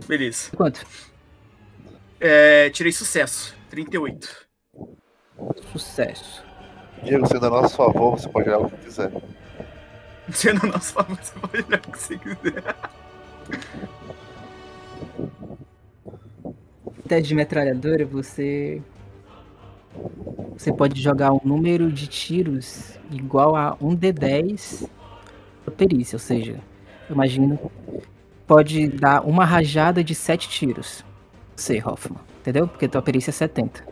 C: Beleza.
A: Quanto?
C: É, tirei sucesso. 38.
A: Sucesso.
B: Diego, sendo a nosso favor, você pode jogar o que quiser.
C: Sendo nosso favor, você pode olhar o que você quiser.
A: Teste de metralhadora, você. Você pode jogar um número de tiros igual a 1d10 da perícia, ou seja, eu imagino. Pode dar uma rajada de 7 tiros. você, Hoffman. Entendeu? Porque tua perícia é 70.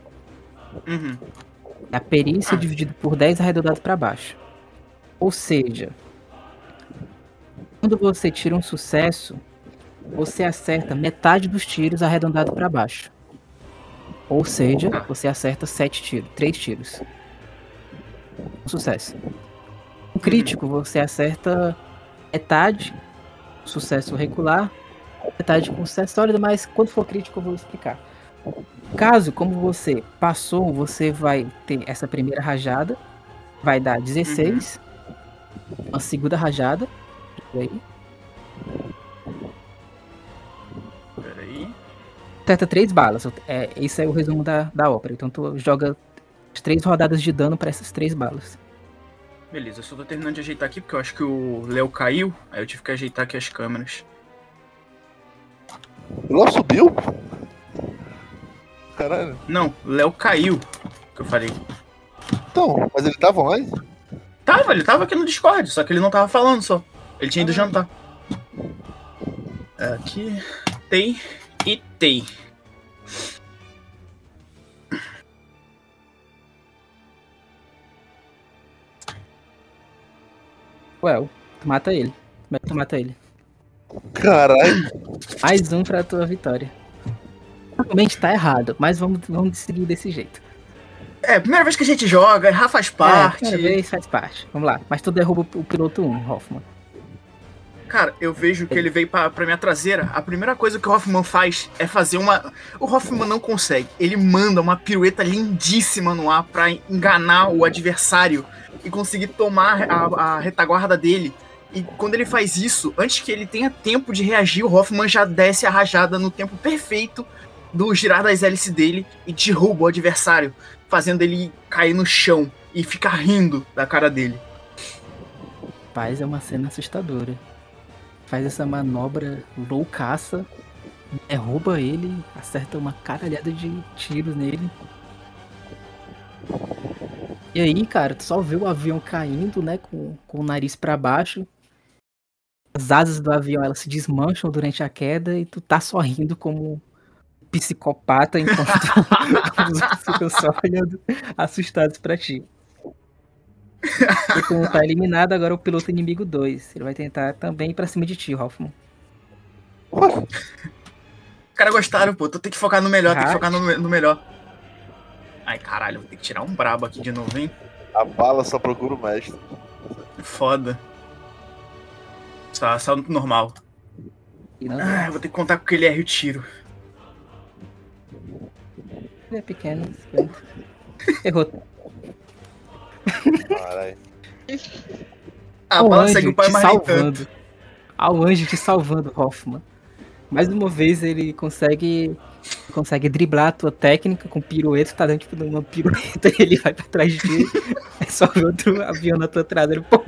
C: Uhum.
A: A perícia é dividida por 10 arredondado para baixo. Ou seja, quando você tira um sucesso, você acerta metade dos tiros arredondado para baixo. Ou seja, você acerta 7 tiros, 3 tiros. Um sucesso. O crítico, você acerta metade, sucesso regular, metade com sucesso sólido, mas quando for crítico eu vou explicar. Caso, como você passou, você vai ter essa primeira rajada, vai dar 16, uma segunda rajada, aí, acerta três balas. É, esse é o resumo da, da ópera. Então tu joga três rodadas de dano para essas três balas.
C: Beleza, eu só tô terminando de ajeitar aqui porque eu acho que o Léo caiu. Aí eu tive que ajeitar aqui as câmeras.
B: O Léo subiu? Caralho.
C: Não, o Léo caiu. Que eu falei.
B: Então, mas ele tava online?
C: Tava, ele tava aqui no Discord, só que ele não tava falando só. Ele tinha ido jantar. Aqui. Tem tem.
A: Well, tu mata ele. Como é que tu mata ele?
B: Caralho.
A: Mais um pra tua vitória. Realmente tá errado, mas vamos, vamos seguir desse jeito.
C: É, primeira vez que a gente joga, errar faz parte.
A: É, primeira vez faz parte. Vamos lá. Mas tu derruba o piloto 1, Hoffman.
C: Cara, eu vejo que ele veio pra, pra minha traseira. A primeira coisa que o Hoffman faz é fazer uma. O Hoffman não consegue. Ele manda uma pirueta lindíssima no ar pra enganar o adversário e conseguir tomar a, a retaguarda dele. E quando ele faz isso, antes que ele tenha tempo de reagir, o Hoffman já desce a rajada no tempo perfeito do girar das hélices dele e derruba o adversário, fazendo ele cair no chão e ficar rindo da cara dele.
A: Paz é uma cena assustadora. Faz essa manobra loucaça, derruba ele, acerta uma caralhada de tiros nele. E aí, cara, tu só vê o avião caindo, né, com, com o nariz pra baixo. As asas do avião, elas se desmancham durante a queda e tu tá sorrindo como psicopata enquanto os outros ficam só olhando assustados pra ti. E como tá eliminado, agora o piloto inimigo 2. Ele vai tentar também ir pra cima de ti, Hoffman.
C: Os caras gostaram, pô. Tu tem que focar no melhor, tem que focar no, no melhor. Ai, caralho, vou ter que tirar um brabo aqui de novo, hein?
B: A bala só procura o mestre.
C: Foda. Só, só no normal.
A: E não,
C: Ah, vou ter que contar com que ele erre o tiro.
A: ele é pequeno. Errou.
B: Caralho.
C: A
A: Ao
C: bala
A: anjo
C: segue o pai,
A: te salvando. Ao anjo te salvando, Hoffman. Mais uma vez ele consegue consegue driblar a tua técnica com pirueta, tá dando tipo uma pirueta e ele vai pra trás de ti. É só ver outro avião na tua traseira. Pô,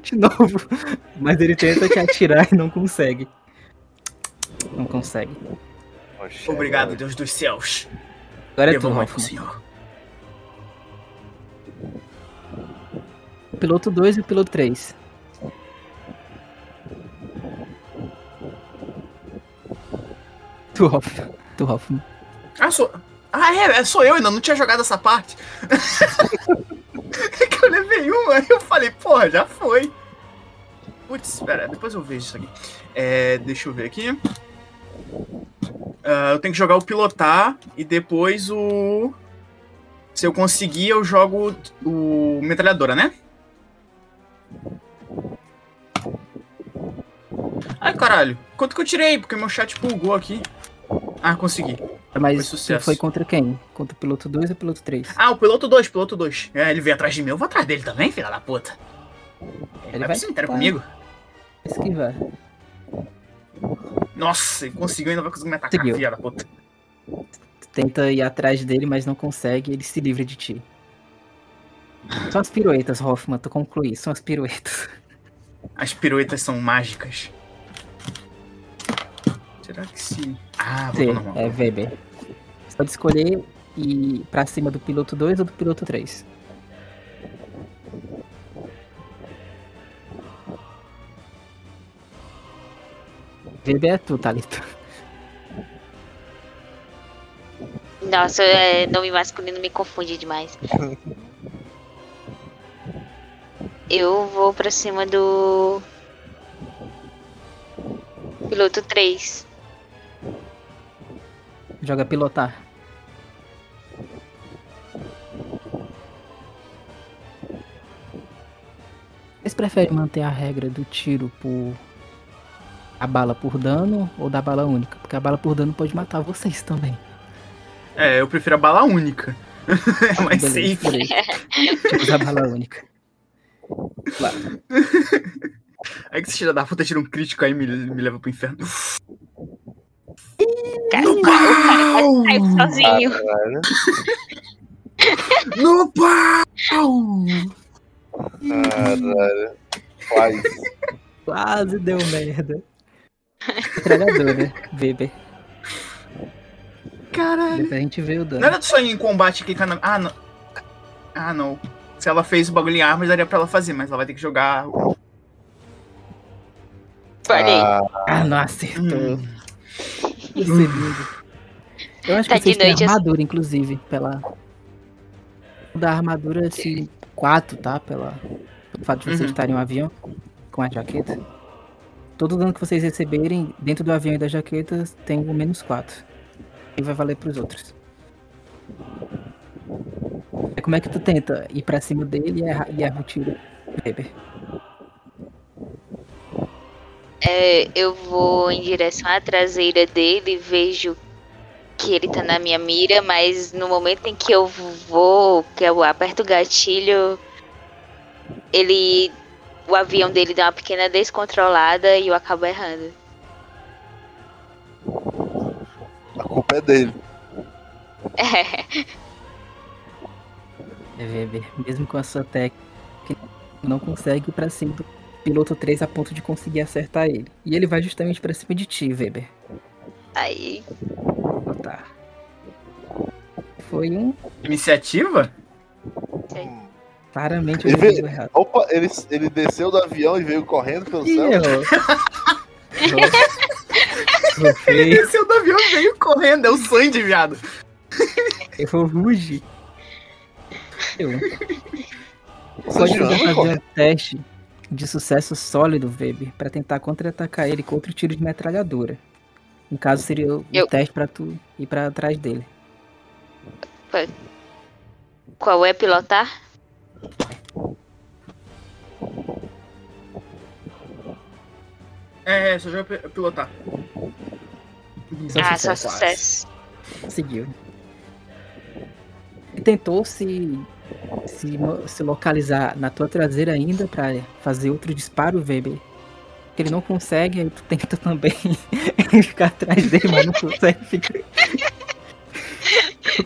A: de novo. Mas ele tenta te atirar e não consegue. Não consegue.
B: Oxe,
C: Obrigado,
B: agora-
C: Deus dos céus.
A: Agora é tu, Hoffman.
C: senhor.
A: O piloto 2 e o piloto 3. Tu, Hoffman. Tu.
C: Ah, sou. Ah, é, é, sou eu ainda, não tinha jogado essa parte. é que eu levei um, aí eu falei, porra, já foi. Putz, espera, depois eu vejo isso aqui. É, deixa eu ver aqui. Ah, eu tenho que jogar o pilotar e depois o. Se eu conseguir, eu jogo o metralhadora, né? Ai, caralho. Quanto que eu tirei? Porque meu chat bugou aqui. Ah, consegui. Foi
A: Mas
C: sucesso.
A: foi contra quem? Contra o piloto 2 ou o piloto 3?
C: Ah, o piloto 2, piloto 2. É, ele veio atrás de mim, eu vou atrás dele também, filha da puta. Ele,
A: Ele
C: vai
A: vai
C: pro cemitério
A: tá.
C: comigo?
A: Esquivar.
C: Nossa, ele conseguiu, ainda vai conseguir me atacar, filha da puta.
A: Tu tenta ir atrás dele, mas não consegue, ele se livra de ti. São as piruetas, Hoffman, tu conclui. São as piruetas.
C: As piruetas são mágicas. Será que sim? Ah, vou normal.
A: é Weber. Você pode escolher ir pra cima do piloto 2 ou do piloto 3. Weber é tu, Thalita.
E: Nossa, é, nome masculino me confunde demais. Eu vou pra cima do. Piloto 3.
A: Joga pilotar. Vocês preferem manter a regra do tiro por. A bala por dano ou da bala única? Porque a bala por dano pode matar vocês também.
C: É, eu prefiro a bala única. é mais
A: Beleza,
C: safe.
A: beleza. Tipo, usar a bala única. Claro.
C: Aí que esse filho da puta tira um crítico aí e me, me leva pro inferno.
E: Cara, o cara quase saiu sozinho.
B: Caralho.
C: No pau!
B: Caralho. Faz.
A: Quase deu merda. Metralhadora, Weber.
C: Caralho.
A: Depois a gente vê o dano.
C: Não era só em combate clicar na. Ah, não. Ah, não. Se ela fez o bagulho em armas, daria pra ela fazer, mas ela vai ter que jogar.
E: Falei.
B: Ah,
A: Ah, não acertou.
C: Hum.
A: Eu acho
E: Tá
A: que vocês
E: de
A: têm
E: assim.
A: armadura, inclusive, pela. Da armadura, assim, 4, tá? Pela... Pelo fato de vocês
C: Uhum.
A: estarem em um avião com a jaqueta. Todo dano que vocês receberem dentro do avião e da jaqueta tem um menos 4. E vai valer pros outros. Como é que tu tenta ir pra cima dele e erra, e erra o tiro, Weber?
E: É, eu vou em direção à traseira dele e vejo que ele tá na minha mira, mas no momento em que eu vou, que eu aperto o gatilho, ele. O avião dele dá uma pequena descontrolada e eu acabo errando.
B: a culpa é dele.
E: É,
A: É, Weber, mesmo com a sua técnica, não consegue ir pra cima do piloto 3 a ponto de conseguir acertar ele. E ele vai justamente pra cima de ti, Weber.
E: aí.
A: Tá. Foi um.
C: Iniciativa?
A: Claramente
B: Ele
A: eu
B: veio-
A: errado.
B: Opa, ele, ele desceu do avião e veio correndo pelo
A: Ih,
B: céu.
C: Esse é o do avião veio correndo, é o Sandy, viado.
A: errou ruge. Eu. Pode fazer um teste de sucesso sólido, Weber, pra tentar contra-atacar ele com outro tiro de metralhadora. No caso, seria o
E: Eu-
A: teste pra tu ir pra trás dele.
E: Qual é pilotar?
C: É, só joga pi- pilotar.
A: Só
E: ah, só
A: sucesso.
E: sucesso.
A: Conseguiu. Tentou se, se, se localizar na tua traseira ainda para fazer outro disparo, Weber. Que ele não consegue, aí tu tenta também ficar atrás dele, mas não consegue. ficar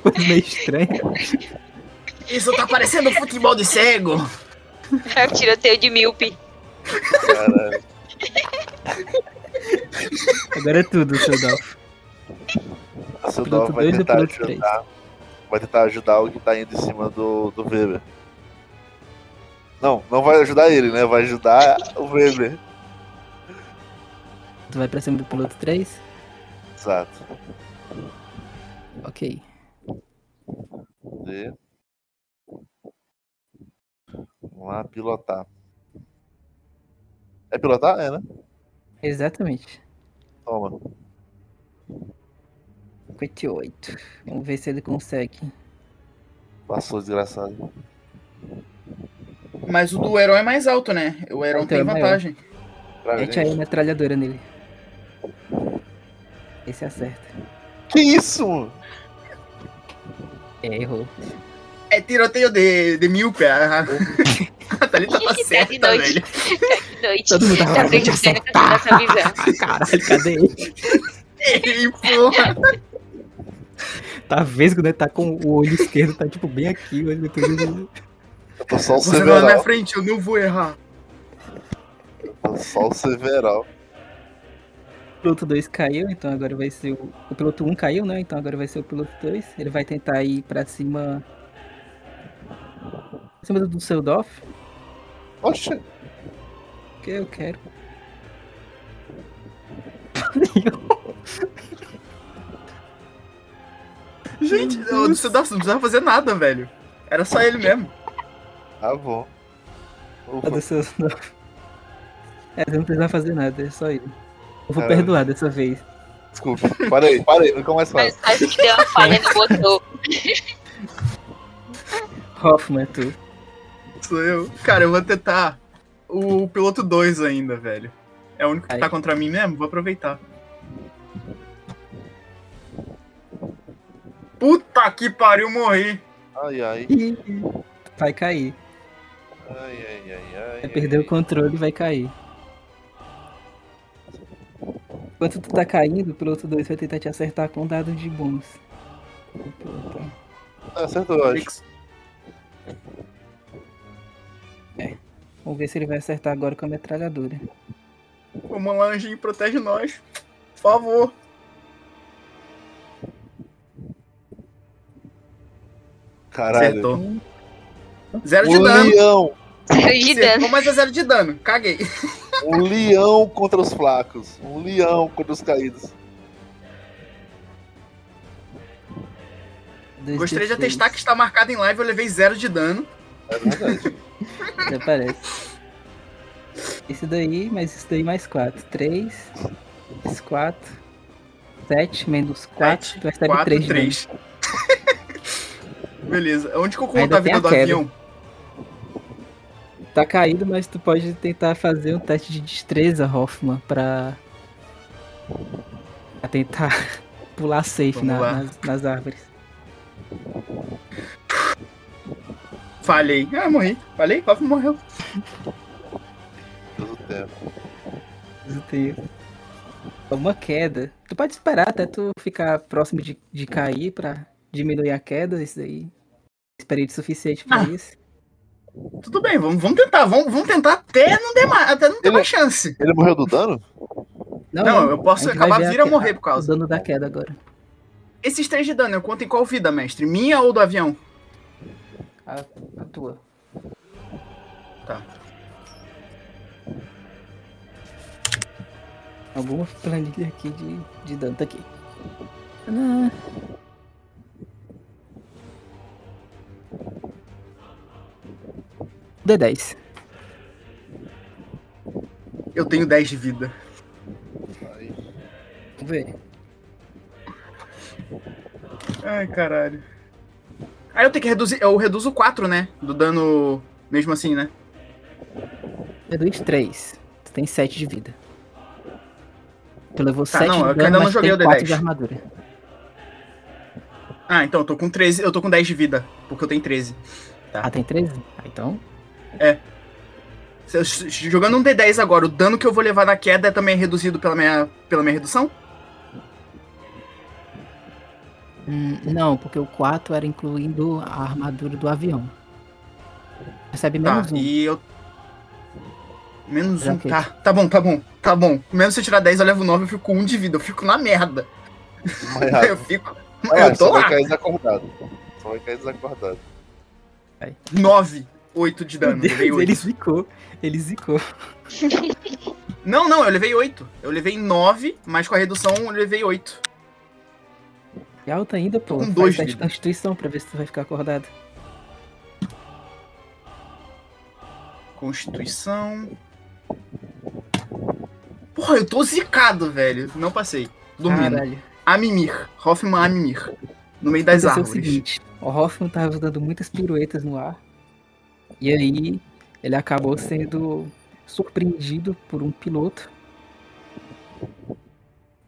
A: Coisa meio estranha.
C: Isso tá parecendo futebol de cego.
E: É o tiroteio de míope.
B: Caralho.
A: Agora é tudo, seu Dolph.
B: Seu Dolph vai tentar ajudar. 3. Vai tentar ajudar o que tá indo em cima do, do Weber. Não, não vai ajudar ele, né? Vai ajudar o Weber.
A: Tu vai pra cima do piloto 3?
B: Exato.
A: Ok.
B: D. Vamos lá, pilotar. É pilotar? É, né?
A: Exatamente.
B: Toma.
A: 58. Vamos ver se ele consegue.
B: Passou, desgraçado.
C: Mas o do herói é mais alto, né? O herói
A: O teu
C: tem
A: é
C: vantagem.
A: Mete aí a
B: gente.
A: metralhadora nele. Esse acerta.
B: Que isso?
A: É, errou.
C: É tiroteio de, de míope. A a Thalita tá
E: Tá
C: certa,
E: noite.
C: velho.
E: Tá de noite.
A: Todo mundo tava
E: Tá
A: de. Ah, caralho, cadê ele?
C: Ei, porra.
A: Tá vez quando ele tá com o olho esquerdo, tá tipo bem aqui, o olho todo-
B: Eu tô só o
C: Você é na minha
B: Several.
C: frente, eu não vou errar.
B: Tô só o Several.
A: O piloto 2 caiu, então agora vai ser o. O piloto 1 caiu, né? Então agora vai ser o piloto 2. Ele vai tentar ir pra cima. Pra cima do, seu Doff.
B: Oxe,
A: Que eu quero.
C: Gente, eu- você não precisava fazer nada, velho. Era só ele mesmo.
B: Tá bom. Ufa,
A: Nada, seu- não. É, você não precisa fazer nada, é só ele. Eu vou
B: Caramba.
A: perdoar dessa vez.
B: Desculpa. Para aí, para aí, nunca mais
E: Mas
B: falo.
E: acho que deu uma falha no botão.
A: Hoffman, tu.
C: Sou eu. Cara, eu vou tentar o piloto 2 ainda, velho. É o único que
A: Aí.
C: tá contra mim mesmo, vou aproveitar. Puta que pariu, morri.
B: Ai, ai.
A: Vai cair.
B: Ai, ai, ai, ai.
A: Vai perder o controle e vai cair. Enquanto tu tá caindo, o piloto 2 vai tentar te acertar com dado de bônus.
B: Acertou, eu acho.
A: Vamos ver se ele vai acertar agora com a metralhadora.
C: Vamos lá, anjinho, protege nós. Por favor.
B: Caralho.
C: Acertou. Zero de
B: Um
C: dano.
B: leão.
E: Zero de dano.
C: Mas é zero de dano. Caguei.
B: Um leão contra os flacos. Um leão contra os caídos.
A: Dois
C: Gostaria de
A: D6.
C: atestar que está marcado em live, eu levei zero de dano.
B: É verdade.
A: Até parece. Esse daí, mas isso daí mais 4. 3, mais 4, 7, menos 4,
C: Sete,
A: tu recebe
C: quatro,
A: 3 de dano.
C: três. Beleza. Onde que eu conto
A: Ainda
C: a vida
A: a
C: do
A: queda.
C: avião?
A: Tá caído, mas tu pode tentar fazer um teste de destreza, Hoffman, pra, pra tentar pular safe na- nas, nas árvores.
C: Falhei. Ah, morri. Falei? Hoffman morreu.
B: Deus do tempo.
A: Eu tenho uma queda. Tu pode esperar até tu ficar próximo de, de cair pra diminuir a queda. Isso aí. Experiência suficiente pra
C: Ah.
A: isso.
C: Tudo bem, vamos, vamos tentar. Vamos, vamos tentar até não, ter mais, até não ter
B: Ele-
C: mais chance.
B: Ele morreu do dano?
C: Não, eu posso
A: a
C: acabar
A: a
C: vir a
A: que-
C: morrer por causa.
A: O dano da queda agora.
C: Esses três de dano, eu conto em qual vida, mestre? Minha ou do avião?
A: A, a tua.
C: Tá.
A: Alguma planilha aqui de, de dano tá aqui. Ah. D10.
C: Eu tenho 10 de vida.
A: Vamos ver.
C: Ai, caralho. Aí eu tenho que reduzir. Eu reduzo 4, né? Do dano. Mesmo assim, né?
A: Reduz 3. Tu tem 7 de vida. Tu levou
C: Tá,
A: 7
C: não,
A: de
C: eu
A: dano,
C: que ainda não joguei o
A: 4
C: D10.
A: de armadura.
C: Ah, então eu tô com 13. Eu tô com 10 de vida. Porque eu tenho 13. Tá.
A: Ah, tem 13? Ah, então.
C: Se- Jogando um D10 agora, o dano que eu vou levar na queda é também reduzido pela minha, pela minha redução?
A: Hum, não, porque o 4 era incluindo a armadura do avião. Recebe
C: Tá,
A: menos um.
C: e eu. Menos
A: Já
C: um.
A: ok.
C: Tá, tá bom, tá bom, tá bom. Mesmo se eu tirar 10, eu levo 9, eu fico com 1 de vida. Eu fico na merda.
B: É.
C: Eu fico.
B: Ah,
C: eu tô
B: só vai
C: lá.
B: cair desacordado. Só vai cair desacordado.
C: 9, 8 de dano.
A: Deus,
C: levei 8.
A: ele zicou. Ele zicou.
C: Não, não, eu levei 8. Eu levei 9, mas com a redução eu levei 8.
A: E alta ainda, pô.
C: com
A: Faz
C: dois
A: teste de
C: vida.
A: constituição pra ver se tu vai ficar acordado.
C: Constituição. Porra, eu tô zicado, velho. Não passei. Dormindo.
A: Caralho.
C: Amimir. Hoffman Amimir. No meio das
A: Aconteceu o
C: árvores.
A: seguinte, o Hoffman tava dando muitas piruetas no ar. E aí ele acabou sendo surpreendido por um piloto.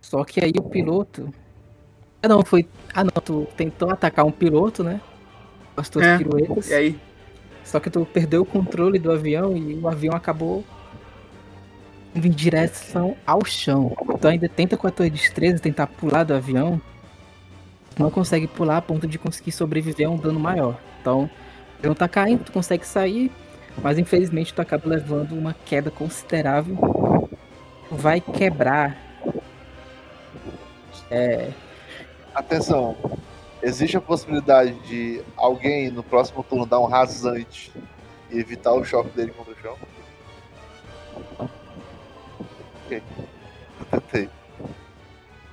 A: Só que aí o piloto. Ah não, foi. Ah não, tu tentou atacar um piloto, né? Com as tuas
C: É.
A: piruetas.
C: E aí?
A: Só que tu perdeu o controle do avião e o avião acabou indo em direção ao chão. Tu ainda tenta com a tua destreza tentar pular do avião. Não consegue pular a ponto de conseguir sobreviver a um dano maior. Então, o avião tá caindo, tu consegue sair, mas infelizmente tu acaba levando uma queda considerável. Tu vai quebrar. É,
B: Atenção. Existe a possibilidade de alguém no próximo turno dar um rasante e evitar o choque dele contra o chão? Ok. Eu Tentei.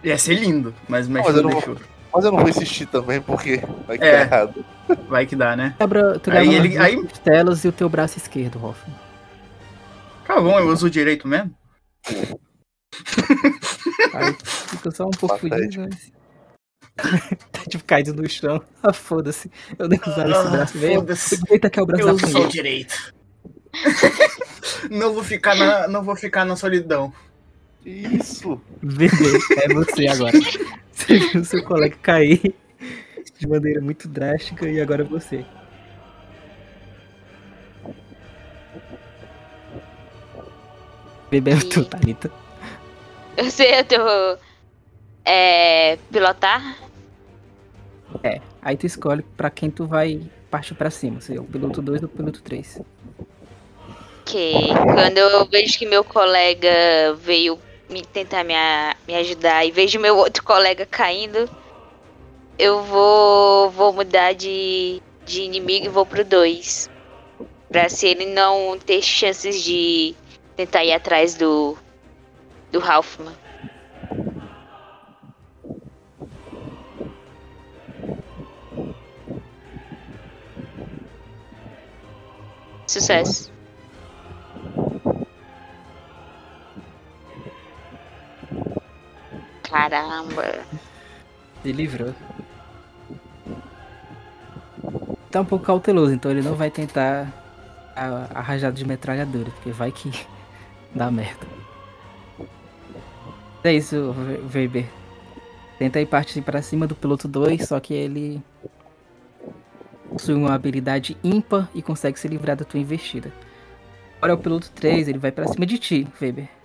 C: Ia ser lindo, mas o
B: Não, eu
C: não
B: não
C: deixou.
B: Mas eu não vou insistir também, porque vai que
C: É.
B: tá errado.
C: Vai que dá, né?
A: Quebra, tu
C: Aí ele- aí-
A: costelas e o teu braço esquerdo, Hoffman.
C: Tá bom, eu uso o direito mesmo.
A: Aí fica só um pouco fudido, mas. tá tipo caído no chão. Ah, foda-se. Eu devo usar esse
C: Ah,
A: braço mesmo.
C: foda-se.
A: Eita, que é o braço
C: Eu
A: da punheta.
C: direito. não vou ficar na, não vou ficar na solidão.
B: Isso?
A: Bebê, é você agora. Você viu seu colega cair de maneira muito drástica e agora você. Bebê é tu, Thalita.
E: Eu sei, eu tô. É. Pilotar?
A: É, aí tu escolhe pra quem tu vai partir pra cima, se é o piloto 2 ou o piloto 3.
E: Ok. Quando eu vejo que meu colega veio me tentar me, me ajudar e vejo meu outro colega caindo, eu vou, vou mudar de, de inimigo e vou pro 2. Pra se ele não ter chances de tentar ir atrás do. do Halfman. Sucesso. Caramba.
A: Se livrou. Tá um pouco cauteloso, então ele não vai tentar a, a rajada de metralhadora, porque vai que dá merda. É isso, Weber. Tenta ir partir pra cima do piloto 2, só que ele possui uma habilidade ímpar e consegue se livrar da tua investida. Agora é o piloto 3, ele vai pra cima de ti, Weber.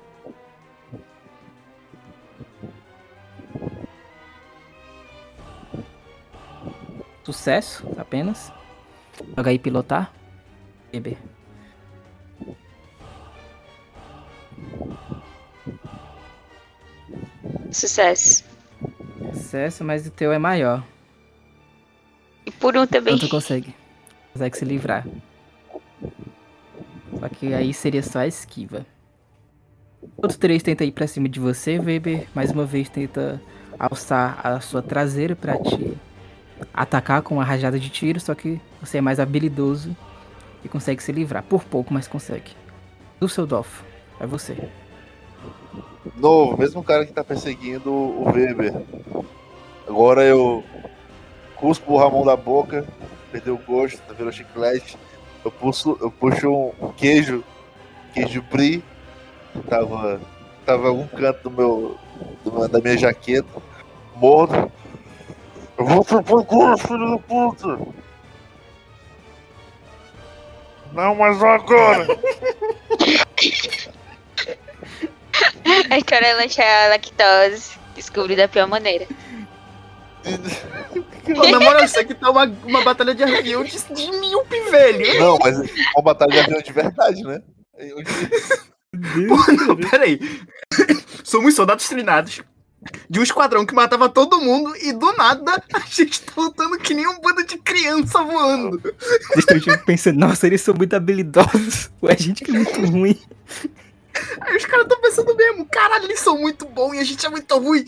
A: Sucesso, apenas. Joga aí pilotar. Weber.
E: Sucesso.
A: Sucesso, mas o teu é maior.
E: E por um também.
A: Então tu consegue. Consegue se livrar. Só que aí seria só a esquiva. Outros três tenta ir pra cima de você, Weber. Mais uma vez tenta alçar a sua traseira pra te atacar com uma rajada de tiro. Só que você é mais habilidoso e consegue se livrar. Por pouco, mas consegue. Dusseldorf, é você.
B: Novo, mesmo cara que tá perseguindo o Weber. Agora eu cuspo o Ramon da boca, perdeu o gosto, virou chiclete. Eu puxo, eu puxo um, queijo, queijo brie, que tava, tava em algum canto do meu, do da minha jaqueta, mordo. Eu vou te procurar, filho da puta! Não, mas agora!
E: Aí quero lanchar a lactose. Descobri da pior maneira.
C: Pô, na moral, isso aqui tá uma, uma batalha de avião de, de míope, velho.
B: Não, mas é uma batalha de avião de verdade, né? Eu-
C: Pô, não, peraí. Somos soldados treinados de um esquadrão que matava todo mundo e do nada a gente tá lutando que nem um bando de criança voando.
A: Vocês estão tipo, pensando, nossa, eles são muito habilidosos. Ou a gente que é muito ruim.
C: Aí os caras tão pensando mesmo, caralho, eles são muito bons e a gente é muito ruim.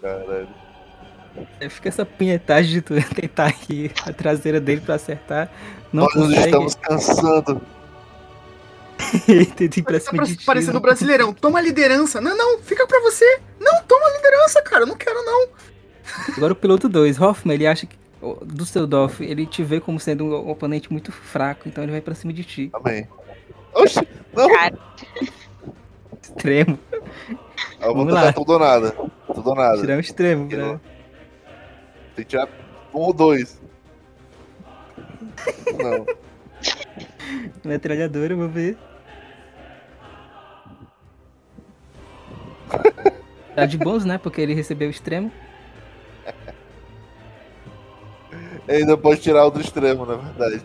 B: Caralho.
A: Aí Fica essa punhetagem de tu tentar ir a traseira dele pra acertar. Não
B: Nós
A: consegue.
B: estamos cansando.
A: Ele tenta ir pra
C: Tá
A: cima de ti.
C: parecendo
A: não
C: brasileirão. Toma a liderança. Não, não, fica pra você. Não, toma a liderança, cara. Eu não quero, não.
A: Agora o piloto 2, Hoffman, ele acha que. o Dusseldorf, ele te vê como sendo um oponente muito fraco, então ele vai pra cima de ti.
B: Amém. Oxi, não.
E: Cara,
A: Extremo.
B: Eu vou
A: Vamos
B: tentar
A: lá.
B: tudo ou nada. Tudo ou nada.
A: Tirar um extremo.
B: Não- Tem que tirar um ou dois. Não.
A: Metralhadora, eu vou ver. Tá de bons, né? Porque ele recebeu o extremo.
B: Ainda pode tirar o do extremo, na verdade.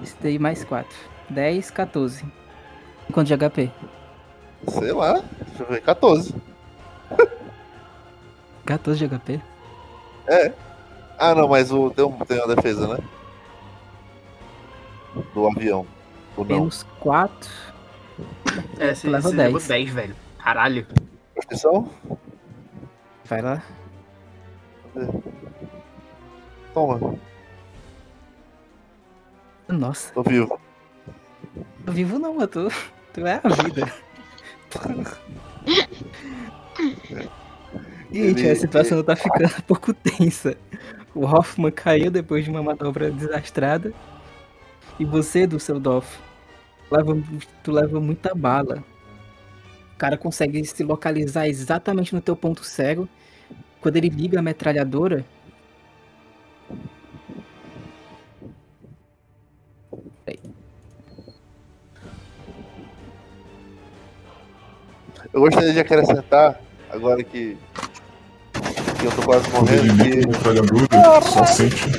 A: Isso daí mais 4. 10, 14. Quanto de HP?
B: Sei lá. Deixa eu ver. 14.
A: 14 de HP.
B: Ah, não, mas o, tem, um, tem uma defesa, né? Do avião. Ou não?
A: Menos 4.
C: É, você,
A: Leva
C: você
A: 10.
C: levou 10, velho. Caralho.
B: Atenção?
A: Vai lá.
B: Toma,
A: Nossa,
B: tô vivo.
A: tô vivo não, eu tô. Tu é a vida. Gente,
B: Ele-
A: a situação tá ficando um pouco tensa. O Hoffman caiu depois de uma manobra desastrada. E você, Dusseldorf, leva, tu leva muita bala. O cara consegue se localizar exatamente no teu ponto cego. Quando ele liga a metralhadora.
B: Eu gostaria de acrescentar, agora que, que eu tô quase
F: Quando ele
B: morrendo,
F: liga a metralhadora, tu só sente.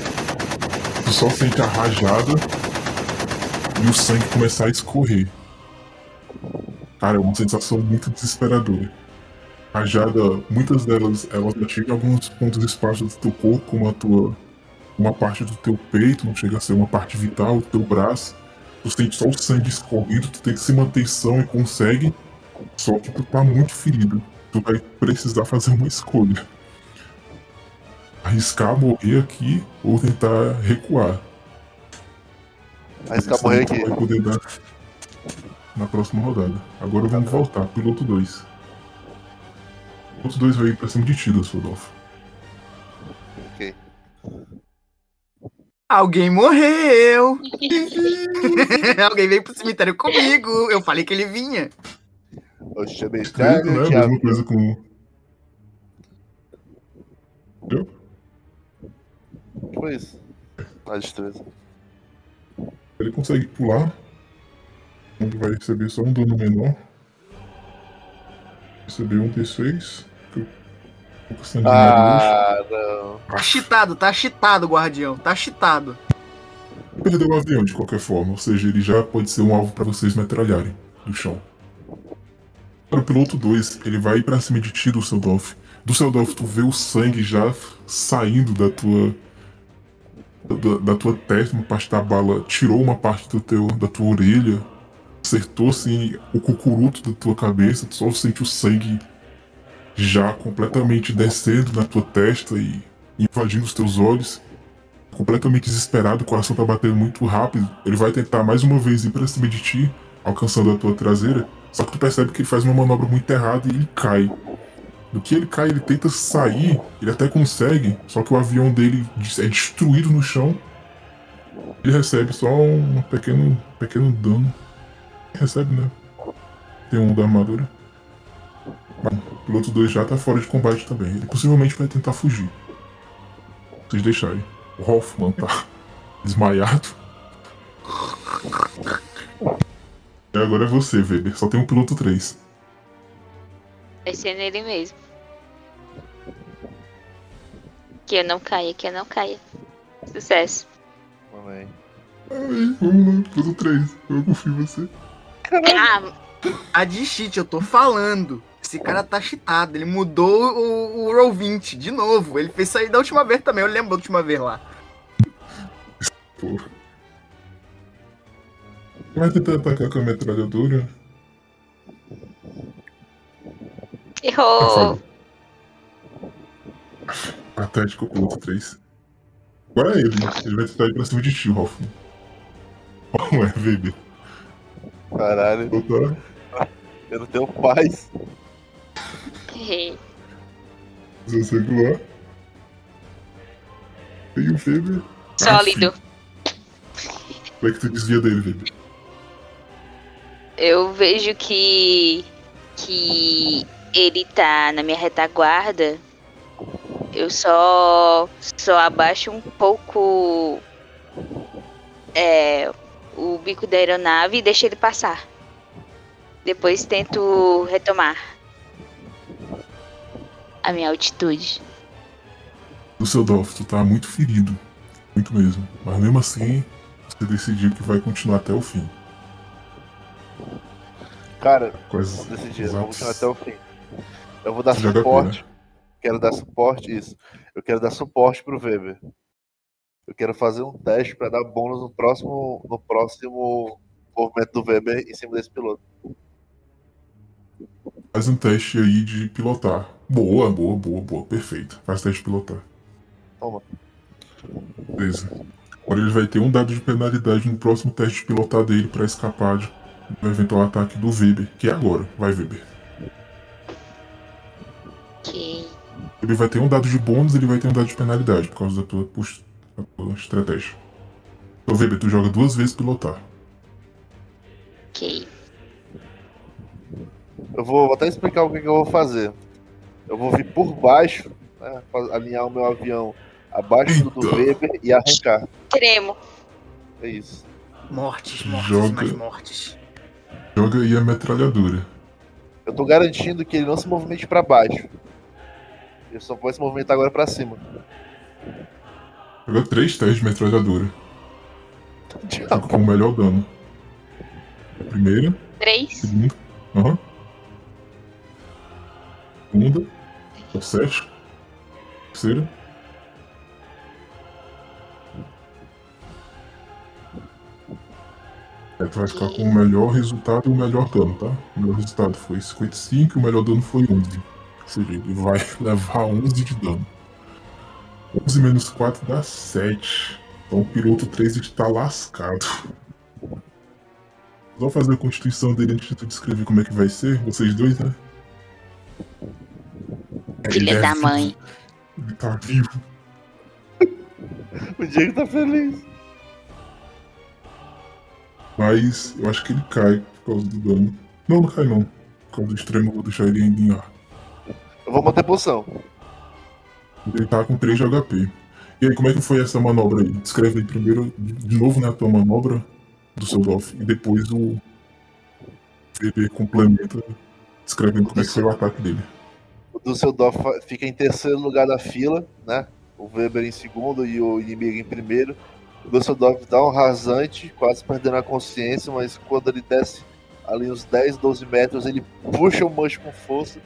F: Tu só sente a rajada e o sangue começar a escorrer. Cara, é uma sensação muito desesperadora. Rajada, muitas delas, elas atingem alguns pontos esparsos do teu corpo, como a tua. Uma parte do teu peito, não chega a ser uma parte vital, do teu braço. Tu sente só o sangue escorrendo, tu tem que se manter são e consegue. Só que tu tá muito ferido. Tu vai precisar fazer uma escolha arriscar morrer aqui ou tentar recuar.
B: Arriscar
F: Isso
B: morrer aqui.
F: Vai poder dar na próxima rodada. Agora vamos voltar. Piloto 2. Piloto 2 vai ir pra cima de ti, Dusseldorf.
B: Ok.
C: Alguém morreu! Alguém veio pro cemitério comigo! Eu falei que ele vinha!
B: Eu chamei
F: Escreve,
B: Thiago,
F: né? A mesma coisa com.
B: O que foi isso? A destreza.
F: Ele consegue pular. Ele vai receber só um dano menor. Receber um D6. que eu- pouco sangue
B: Ah, não.
C: Tá cheatado, tá cheatado, guardião, tá cheatado.
F: Perdeu o avião de qualquer forma, ou seja, ele já pode ser um alvo pra vocês metralharem do chão. Para o piloto 2, ele vai pra cima de ti, Dusseldorf. Dusseldorf, tu vê o sangue já saindo da tua. Da, da tua testa, uma parte da bala tirou uma parte do teu, da tua orelha, acertou assim o cucuruto da tua cabeça, tu só sente o sangue já completamente descendo na tua testa e invadindo os teus olhos completamente desesperado, o coração tá batendo muito rápido. Ele vai tentar mais uma vez ir pra cima de ti, alcançando a tua traseira. Só que tu percebe que ele faz uma manobra muito errada e ele cai. Do que ele cai, ele tenta sair, ele até consegue, só que o avião dele é destruído no chão. Ele recebe só um pequeno, pequeno dano. Recebe, né? Tem um da armadura. Mas o piloto 2 já tá fora de combate também. Ele possivelmente vai tentar fugir. Vocês deixarem. O Hoffman tá desmaiado. E agora é você, Weber. Só tem um piloto 3.
E: Vai ser nele mesmo. Que eu não caia, que eu não caia. Sucesso.
B: Amém.
F: Ai, vamos lá, piloto 3. Eu confio em você.
E: Ah,
C: A de cheat, eu tô falando. Esse cara tá cheatado. Ele mudou o, o Roll 20 de novo. Ele fez aí da última vez também. Eu lembro da última vez lá.
F: Porra. Vai tentar atacar com a metralhadora.
E: Errou.
F: Falhou. Patético o piloto 3. Agora é ele. Ele vai tentar ir pra cima de ti, Hoffman. Como é, Weber?
B: Caralho,
F: Botar
B: eu não tenho paz.
E: Errei.
F: Você segurar. E o Weber.
E: Sólido.
F: Como é que tu desvia dele, Weber?
E: Eu vejo que. que ele tá na minha retaguarda. Eu só. só abaixo um pouco. É. o bico da aeronave e deixo ele passar. Depois tento retomar a minha altitude.
F: Dusseldorf, tu tá muito ferido. Muito mesmo. Mas mesmo assim, você decidiu que vai continuar até o fim.
B: Cara, decidir, eu
F: os
B: vou
F: atos-
B: continuar até o fim. Eu vou dar suporte. Quero dar suporte, isso. Eu quero dar suporte pro Weber. Eu quero fazer um teste pra dar bônus no próximo, no próximo movimento do Weber em cima desse piloto.
F: Faz um teste aí de pilotar. Boa, boa, boa, boa. Perfeito. Faz teste de pilotar.
B: Toma.
F: Beleza. Agora ele vai ter um dado de penalidade no próximo teste de pilotar dele pra escapar de- do eventual ataque do Weber, que é agora. Vai, Weber.
E: Ok.
F: Ele vai ter um dado de bônus ele vai ter um dado de penalidade por causa da tua, da tua estratégia. Então, Weber, tu joga duas vezes pilotar.
E: Ok.
B: Eu vou, vou até explicar o que, que eu vou fazer. Eu vou vir por baixo, né, alinhar o meu avião abaixo do do
F: Eita.
B: Weber e arrancar.
E: Tremo.
B: É isso.
C: Mortes, mortes,
F: Joga.
C: mais mortes.
F: Joga aí a metralhadora.
B: Eu tô garantindo que ele não se movimente pra baixo. Ele só pode se movimentar agora pra cima.
F: Joga três testes de metralhadora. Joga com o melhor dano. Primeira,
E: Três.
F: segunda. Aham. Segunda. Tá sete. Terceira. Aí tu vai ficar com o melhor resultado e o melhor dano, tá? O melhor resultado foi 55 e o melhor dano foi 11. Ou seja, ele vai levar 11 de dano. 11 menos 4 dá 7. Então o piloto 3 está lascado. Vou fazer a constituição dele antes de tu descrever como é que vai ser, vocês dois, né? Ele
E: Filha
F: é
E: da
F: vivo,
E: mãe.
F: Ele tá vivo.
B: O Diego tá feliz.
F: Mas eu acho que ele cai por causa do dano. Não, não cai não. Por causa do extremo, eu vou deixar ele ainda em ar.
B: Eu vou manter poção.
F: Ele tá com 3 de HP. E aí, como é que foi essa manobra aí? Descreve aí primeiro, de novo, né, a tua manobra do seu Dolph. E depois o VP complementa, descrevendo como é que foi o ataque dele.
B: O Dusseldorf fa- fica em terceiro lugar da fila, né? O Weber em segundo e o inimigo em primeiro. O Dusseldorf dá um rasante, quase perdendo a consciência, mas quando ele desce ali uns 10, 12 metros, ele puxa o manche com força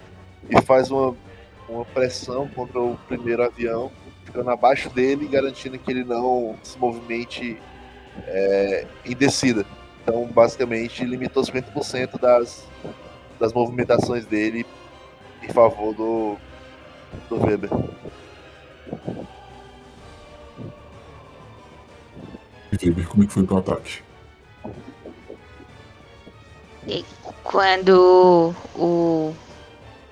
B: e faz uma, uma pressão contra o primeiro avião, ficando abaixo dele, garantindo que ele não se movimente é, em descida. Então, basicamente, limitou 50% das, das movimentações dele em favor do, do Weber.
F: E Weber, como é que foi o teu ataque?
E: Quando o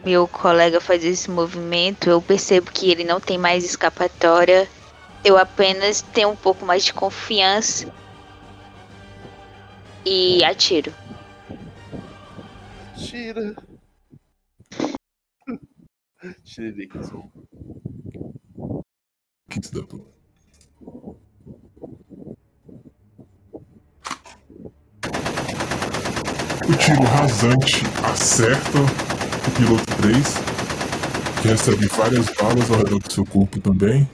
E: meu colega faz esse movimento, eu percebo que ele não tem mais escapatória. Eu apenas tenho um pouco mais de confiança. E atiro.
B: Tira. Tiririca.
F: 15 dano. O tiro rasante acerta o piloto 3, que recebe várias balas ao redor do seu corpo também.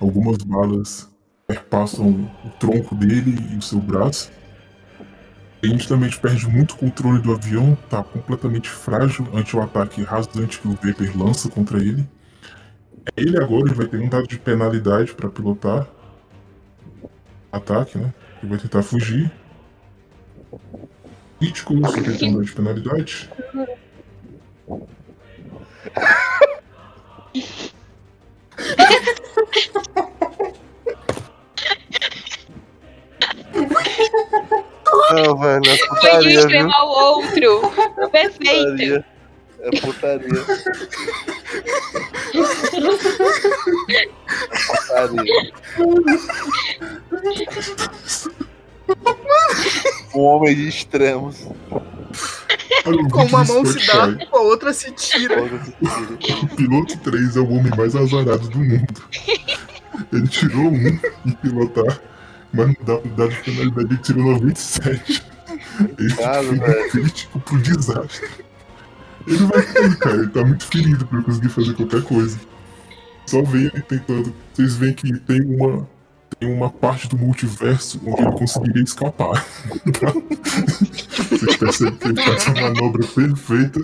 F: Algumas balas perpassam o tronco dele e o seu braço. Ele justamente perde muito controle do avião, tá completamente frágil ante o ataque rasante que o Weber lança contra ele. Ele agora vai ter um dado de penalidade para pilotar ataque, né? Ele vai tentar fugir. Crítico, ele tem um dado de penalidade.
B: Não, velho, é
E: Foi de um
B: putaria, viu?
E: extremo ao outro. Perfeito.
B: Putaria. É putaria. É putaria. Um homem de extremos.
C: Com uma mão se dá, com a outra se tira.
F: O piloto 3 é o homem mais azarado do mundo. Ele tirou um em pilotar, mas no dado de penalidade ele tirou 97. Ele
B: Cara,
F: foi
B: velho.
F: crítico pro desastre. Ele vai cair, cara. Ele tá muito ferido pra eu conseguir fazer qualquer coisa. Só vem ele tentando. Vocês veem que tem uma. Tem uma parte do multiverso onde ele conseguiria escapar. Vocês percebem que ele faz a manobra perfeita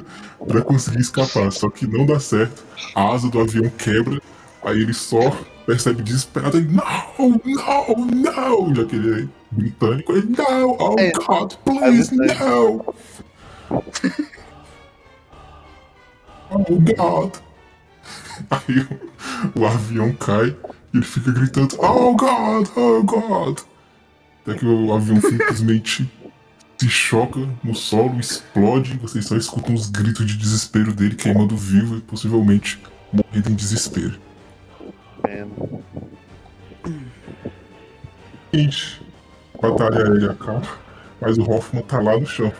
F: pra conseguir escapar, só que não dá certo. A asa do avião quebra, aí ele só percebe desesperado e não, não, não, já que ele é britânico, ele não, oh
B: É,
F: God, please,
B: é
F: no. Oh God. Aí o, o avião cai ele fica gritando: Oh God, oh God! Até que o avião simplesmente se choca no solo, explode. Vocês só escutam os gritos de desespero dele queimando vivo e possivelmente morrendo em desespero. Gente, a batalha aérea acaba, mas o Hoffman tá lá no chão.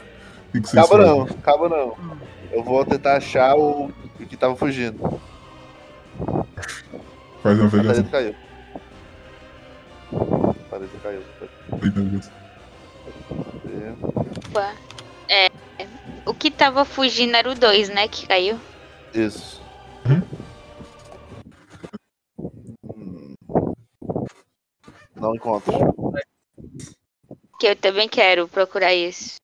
F: O que,
B: Acaba não, acaba não. Eu vou tentar achar o, o que tava fugindo.
F: Faz a
B: A
F: navegação.
B: parede caiu. A parede caiu.
E: Opa. É, o que tava fugindo era o 2, né? Que caiu.
B: Isso.
F: Uhum.
B: Hum. Não encontro.
E: Que eu também quero procurar isso.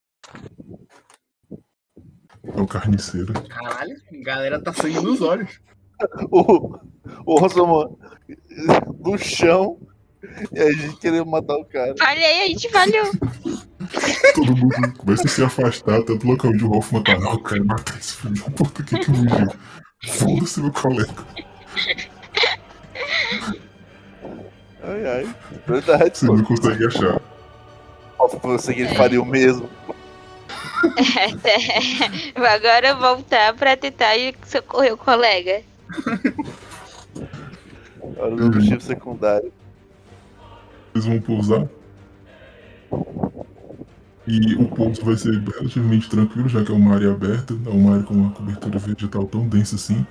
F: É o carniceiro.
C: Caralho, a galera tá sangue nos olhos.
B: O, o Osama no chão e a gente querendo matar o cara.
E: Falhei, a gente falhou.
F: Todo mundo começa a se afastar, tanto do local onde o Hoffman tá. Não, eu quero matar esse filho da puta que que fugiu. Foda-se, meu colega.
B: Ai, ai. Verdade,
F: Você não consegue achar.
B: Eu pensei que ele faria o mesmo.
E: Agora voltar pra tentar socorrer o colega.
B: Era o objetivo secundário.
F: Eles vão pousar. E o pouso vai ser relativamente tranquilo, já que é uma área aberta, é uma área com uma cobertura vegetal tão densa assim.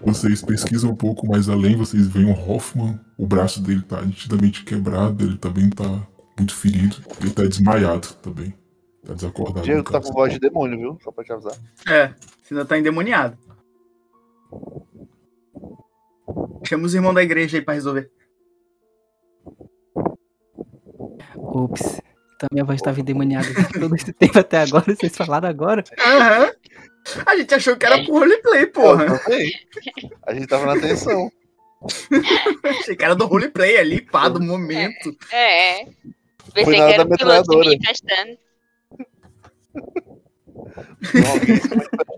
F: Vocês pesquisam um pouco mais além, vocês veem o Hoffman, o braço dele tá nitidamente quebrado, ele também tá muito ferido, ele tá desmaiado também. Tá desacordado.
B: Diego tá com voz de demônio, viu? Só pra te avisar.
C: É, você ainda tá endemoniado. Chama os irmãos da igreja aí pra resolver.
A: Ops. Então minha voz estava endemoniada todo esse tempo até agora, vocês falaram agora.
C: Aham. A gente achou que era pro roleplay, porra.
B: A gente tava na tensão.
C: Achei que era do roleplay ali, pá, do momento.
E: É.
B: Foi
E: Pensei que era
B: da
E: o piloto me
B: metralhadora.
E: afastando.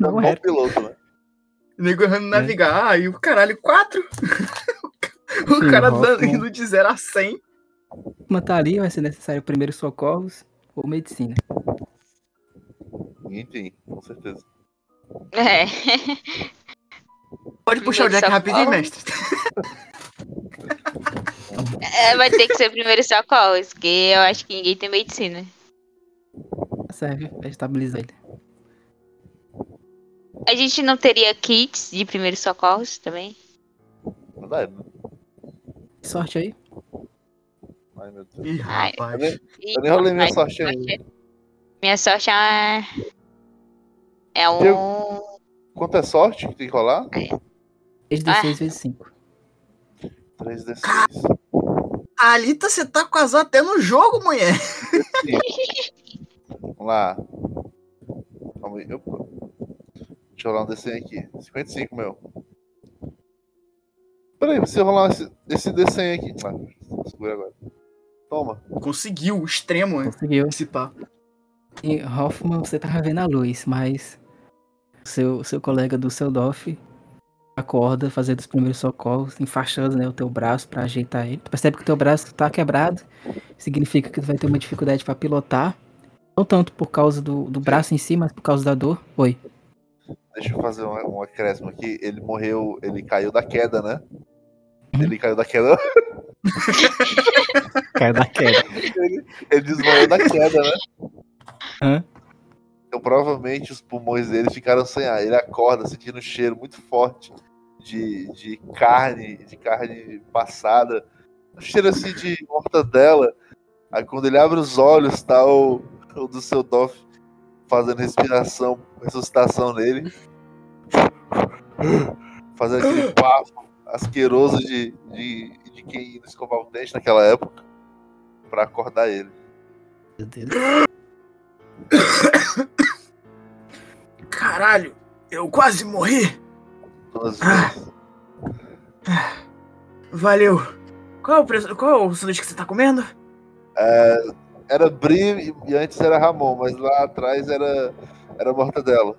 B: Não,
A: Não
B: bom
A: era.
B: piloto, né?
C: O nego errando navegar. Ah, e o caralho, quatro. o
A: Sim,
C: cara dando, indo de 0 a 100.
A: Uma tá ali, vai ser necessário primeiro socorros ou medicina.
B: Enfim, com certeza.
E: É.
C: Pode puxar o Jack
E: Socorro.
C: rapidinho, mestre.
E: É, Vai ter que ser primeiro socorros, que eu acho que ninguém tem medicina.
A: Serve pra estabilizar ele.
E: A gente não teria kits de primeiros socorros também?
B: Verdade. né?
A: Sorte aí.
B: Ai, meu Deus.
C: Ih,
E: Ai.
B: Eu
C: rapaz.
B: nem, eu nem rolei minha sorte ainda.
E: ser- Minha sorte é. É um.
B: Quanto é sorte que tem que rolar?
A: 3d6 vezes 5.
B: 3d6.
C: Alita, você tá quase até no jogo, mulher.
B: Vamos lá. Calma aí. Opa. Deixa eu rolar um D100 aqui. 55, meu. Peraí, você rolar esse, esse D100 aqui. Ah, segura agora. Toma.
C: Conseguiu, o extremo, né?
A: Conseguiu.
C: Esse pá.
A: E Hoffman, você tava vendo a luz, mas seu, seu colega do Seldorf acorda fazendo os primeiros socorros, enfaixando né, o teu braço pra ajeitar ele. Tu percebe que o teu braço tá quebrado, significa que tu vai ter uma dificuldade pra pilotar. Não tanto por causa do, do braço em si, mas por causa da dor. Oi.
B: Deixa eu fazer um, um acréscimo aqui. Ele morreu. Ele caiu da queda, né? Ele caiu da queda.
A: Caiu da queda.
B: Ele desmaiou da queda, né?
A: Hã?
B: Então provavelmente os pulmões dele ficaram sem ar. Ele acorda sentindo um cheiro muito forte de, de carne, de carne passada. Um cheiro assim de mortadela. Aí quando ele abre os olhos, tá o, o do seu Doff fazendo respiração, ressuscitação nele. Fazendo aquele papo asqueroso de, de, de quem não escovava o dente naquela época. Pra acordar ele.
A: Meu Deus.
C: Caralho, eu quase morri. Ah.
B: vezes.
C: Valeu. Qual é o preço? Qual é o sanduíche que você tá comendo?
B: Era Bri e antes era Ramon, mas lá atrás era, era Mortadela.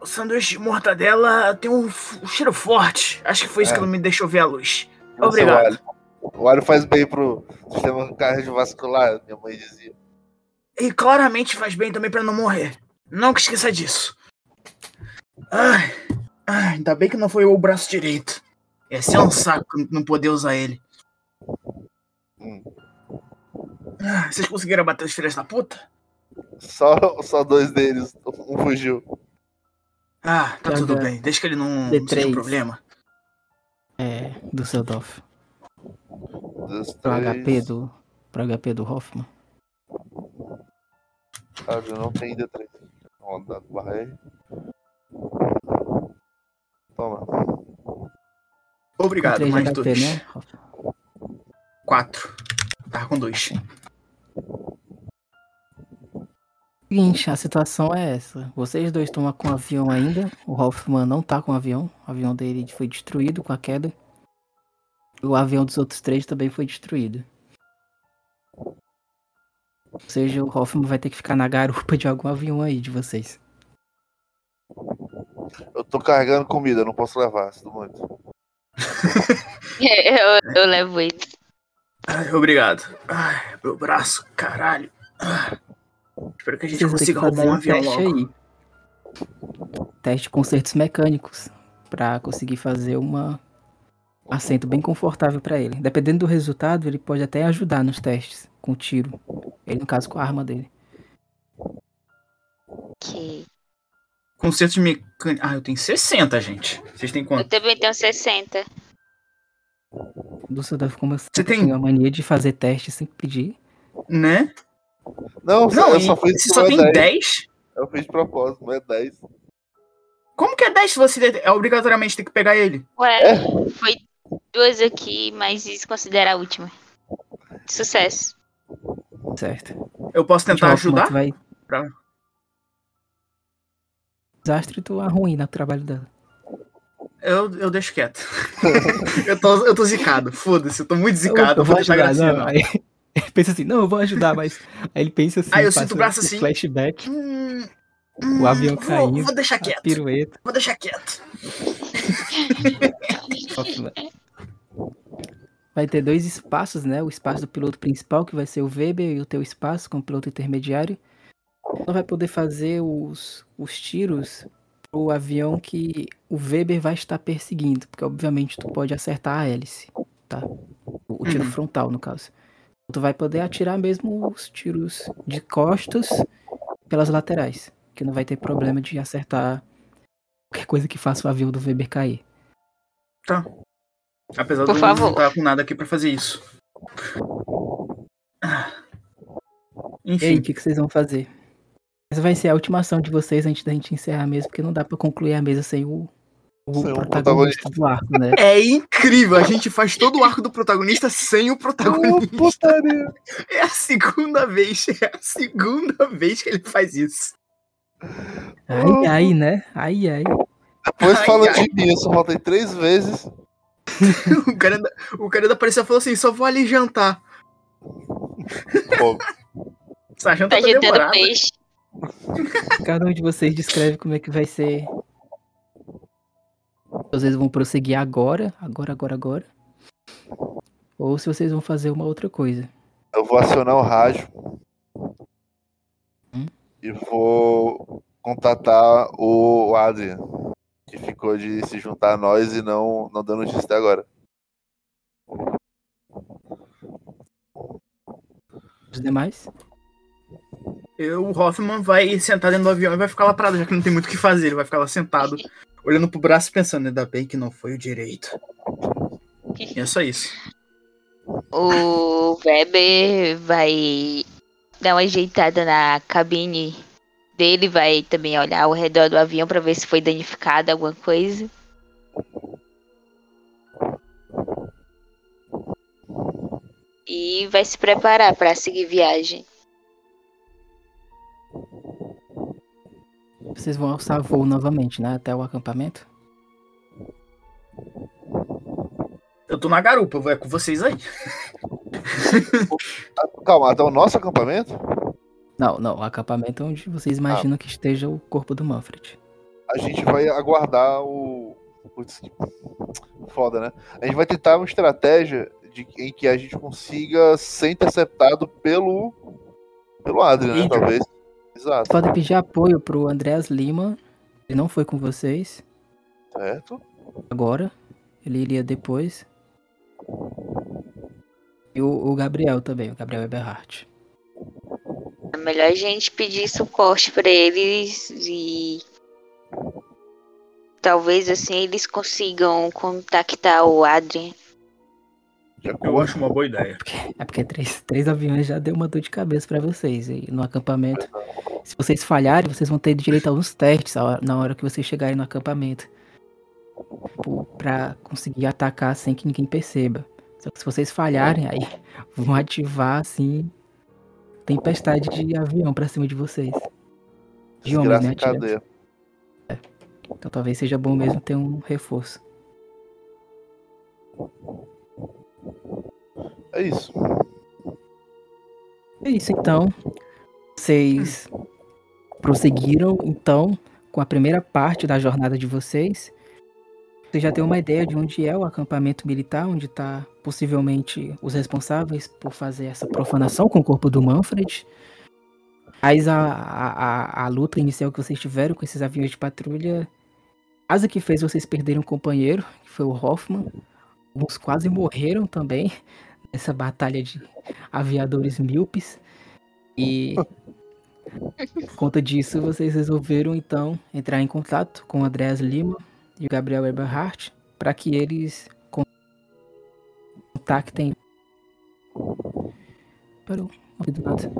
C: O sanduíche de mortadela tem um, um cheiro forte. Acho que foi isso
B: É.
C: que não me deixou ver a luz.
B: Esse é o
C: Obrigado.
B: alho. O alho faz bem pro sistema cardiovascular, minha mãe dizia.
C: E claramente faz bem também pra não morrer. Não que esqueça disso. Ai, ai, ainda bem que não foi o braço direito. Ia ser um saco não poder usar ele.
B: Hum.
C: Ah, Vocês conseguiram bater os filhos da puta?
B: Só, só dois deles, um fugiu.
C: Ah, tá
A: Joga
C: tudo bem. Deixa que ele não, não
A: D3.
C: seja um problema.
A: É, do Seldorf.
B: Dos
A: Pro. HP do. Pro HP do Hoffman.
B: Ah, eu não tem D3. Rodado barra R. Toma.
C: Obrigado,
A: 3
C: mais
A: HP,
C: dois.
A: né, Hoffman?
C: Quatro. Tava com dois.
A: Seguinte, a situação é essa. Vocês dois estão com o avião ainda. O Hoffman não tá com o avião. O avião dele foi destruído com a queda. O avião dos outros três também foi destruído. Ou seja, o Hoffman vai ter que ficar na garupa de algum avião aí de vocês.
B: Eu tô carregando comida, não posso levar, sinto muito.
E: eu, eu levo ele.
C: Ai, obrigado. Ai, meu braço, caralho. Ah. Espero que a gente
A: que
C: consiga roubar um avião
A: teste
C: logo.
A: aí. Teste de consertos mecânicos. Pra conseguir fazer uma um assento bem confortável pra ele. Dependendo do resultado, ele pode até ajudar nos testes com tiro. Ele, no caso, com a arma dele.
E: Ok.
C: Concerto de mecânica. Ah, eu tenho 60, gente. Vocês têm
E: Eu
C: quanto?
E: também tenho 60.
A: Dusseldorf, como eu
C: Você tem-
A: a mania de fazer teste sem pedir.
C: Né?
B: Não,
C: Não,
B: eu
C: e
B: só fiz
C: você
B: com
C: só tem
B: 10.
C: 10?
B: Eu fiz de propósito, não é 10.
C: Como que é 10 se você é obrigatoriamente tem que pegar ele?
E: Ué, foi duas aqui, mas isso considera a última. Sucesso.
A: Certo.
C: Eu posso tentar ajudar?
A: Vai...
C: Pra-
A: Desastre tu arruína o trabalho dela.
C: Eu, eu deixo quieto. eu, tô, eu tô zicado. Foda-se, eu tô muito zicado. Eu, vou deixar
A: ajudar,
C: gracinha,
A: não. Aí ele pensa assim, não, eu vou ajudar, mas. Aí ele pensa assim,
C: Aí eu sinto o braço assim.
A: flashback,
C: Hum,
A: o avião
C: vou,
A: caindo,
C: Vou deixar quieto.
A: pirueta.
C: Vou deixar quieto.
A: Vai ter dois espaços, né? O espaço do piloto principal, que vai ser o Weber, e o teu espaço como piloto intermediário. Não vai poder fazer os, os tiros pro avião que o Weber vai estar perseguindo, porque obviamente tu pode acertar a hélice, tá? O, o tiro
C: Uhum.
A: frontal, no caso. Tu vai poder atirar mesmo os tiros de costas pelas laterais, que não vai ter problema de acertar qualquer coisa que faça o avião do Weber cair.
C: Apesar
E: Por
C: de eu
E: favor.
C: não estar com nada aqui pra fazer isso. Ah.
A: E aí,
C: Enfim,
A: o que, que vocês vão fazer? Essa vai ser a última ação de vocês antes da gente encerrar mesmo, porque não dá pra concluir a mesa sem o, o
B: Sem o
A: protagonista do arco, né?
C: é incrível. A gente faz todo o arco do protagonista sem o protagonista.
B: putaria!
C: É a segunda vez. É a segunda vez que ele faz isso.
A: Ai, ai, né? Ai, ai.
B: Depois
C: Ai,
B: falando
C: ai.
B: de mim, eu só voltei três vezes.
C: O cara, da- o cara da polícia falou assim: só vou ali jantar.
B: Pô,
C: Essa janta
E: Tá
C: tá demorada.
E: peixe.
A: Cada um de vocês descreve como é que vai ser. Se vocês vão prosseguir agora, agora, agora, agora. Ou se vocês vão fazer uma outra coisa.
B: eu vou acionar o rádio.
A: Hum?
B: E vou contatar o Adrian, que ficou de se juntar a nós e não, não deu notícia até agora.
A: Os demais?
C: O Hoffman vai sentar dentro do avião e vai ficar lá parado, já que não tem muito o que fazer. Ele vai ficar lá sentado, olhando pro braço pensando, ainda bem que não foi o direito. E é só isso.
E: O Weber vai dar uma ajeitada na cabine dele, vai também olhar ao redor do avião pra ver se foi danificada alguma coisa. E vai se preparar pra seguir viagem.
A: Vocês vão alçar voo novamente, né? Até o acampamento?
C: Eu tô na garupa, eu vou é com vocês aí.
B: Calma, até o nosso acampamento?
A: Não, não. O acampamento é onde vocês imaginam que esteja o corpo do Manfred.
B: a gente vai aguardar o. Putz, foda, né? A gente vai tentar uma estratégia de, em que a gente consiga ser interceptado pelo. pelo Adrian, né? Talvez. Exato.
A: podem pedir apoio pro Andreas Lima. Ele não foi com vocês
B: Certo?
A: agora. Ele iria depois. E o, o Gabriel também, o Gabriel Eberhardt.
E: É melhor a gente pedir suporte pra eles e talvez assim eles consigam contactar o Adrian.
C: Eu acho uma boa ideia.
A: É porque três, três aviões já deu uma dor de cabeça pra vocês. E no acampamento, se vocês falharem, vocês vão ter direito a uns testes na hora que vocês chegarem no acampamento. Tipo, Pra conseguir atacar sem que ninguém perceba. Só que se vocês falharem, aí vão ativar, assim, tempestade de avião pra cima de vocês. De homens, né?
B: cadeia.
A: Então talvez seja bom mesmo ter um reforço.
B: É isso.
A: É isso então. Vocês prosseguiram então com a primeira parte da jornada de vocês. Você já tem uma ideia de onde é o acampamento militar, onde está possivelmente os responsáveis por fazer essa profanação com o corpo do Manfred. Mas a, a, a, luta inicial que vocês tiveram com esses aviões de patrulha quase que fez vocês perderem um companheiro, que foi o Hoffman. Alguns quase morreram também nessa batalha de aviadores míopes. E por conta disso, vocês resolveram então entrar em contato com o Andreas Lima e o Gabriel Eberhardt para que eles con- contactem. Parou, do nada.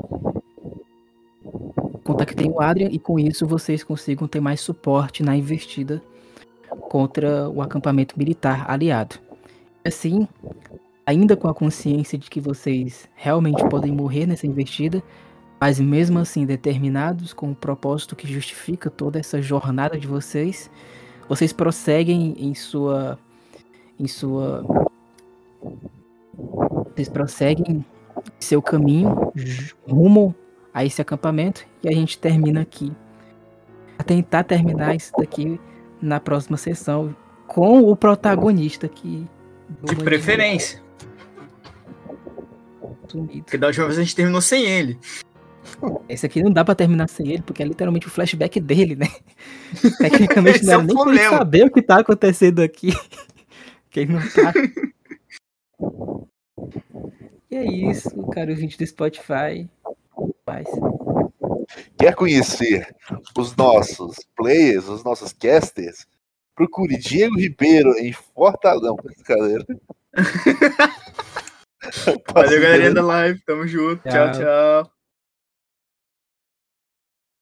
A: Contactem o Adrian e com isso vocês consigam ter mais suporte na investida contra o acampamento militar aliado. Assim, ainda com a consciência de que vocês realmente podem morrer nessa investida, mas mesmo assim determinados com o propósito que justifica toda essa jornada de vocês, vocês prosseguem em sua em sua vocês prosseguem em seu caminho rumo a esse acampamento e a gente termina aqui. A tentar terminar isso daqui na próxima sessão com o protagonista que
C: De preferência.
A: Sumido.
C: Porque da última vez a gente terminou sem ele.
A: Esse aqui não dá pra terminar sem ele, porque é literalmente o flashback dele, né? Tecnicamente
C: Esse
A: não
C: é
A: nem pra ele saber o que tá acontecendo aqui. que ele não tá. e é isso, cara, o vídeo do Spotify. Paz.
B: Quer conhecer os nossos players, os nossos casters? Procure Diego Ribeiro em Fortaleza. Não, brincadeira.
C: Valeu, galerinha da live. Tamo junto. Tchau,
A: Tchau.
C: tchau.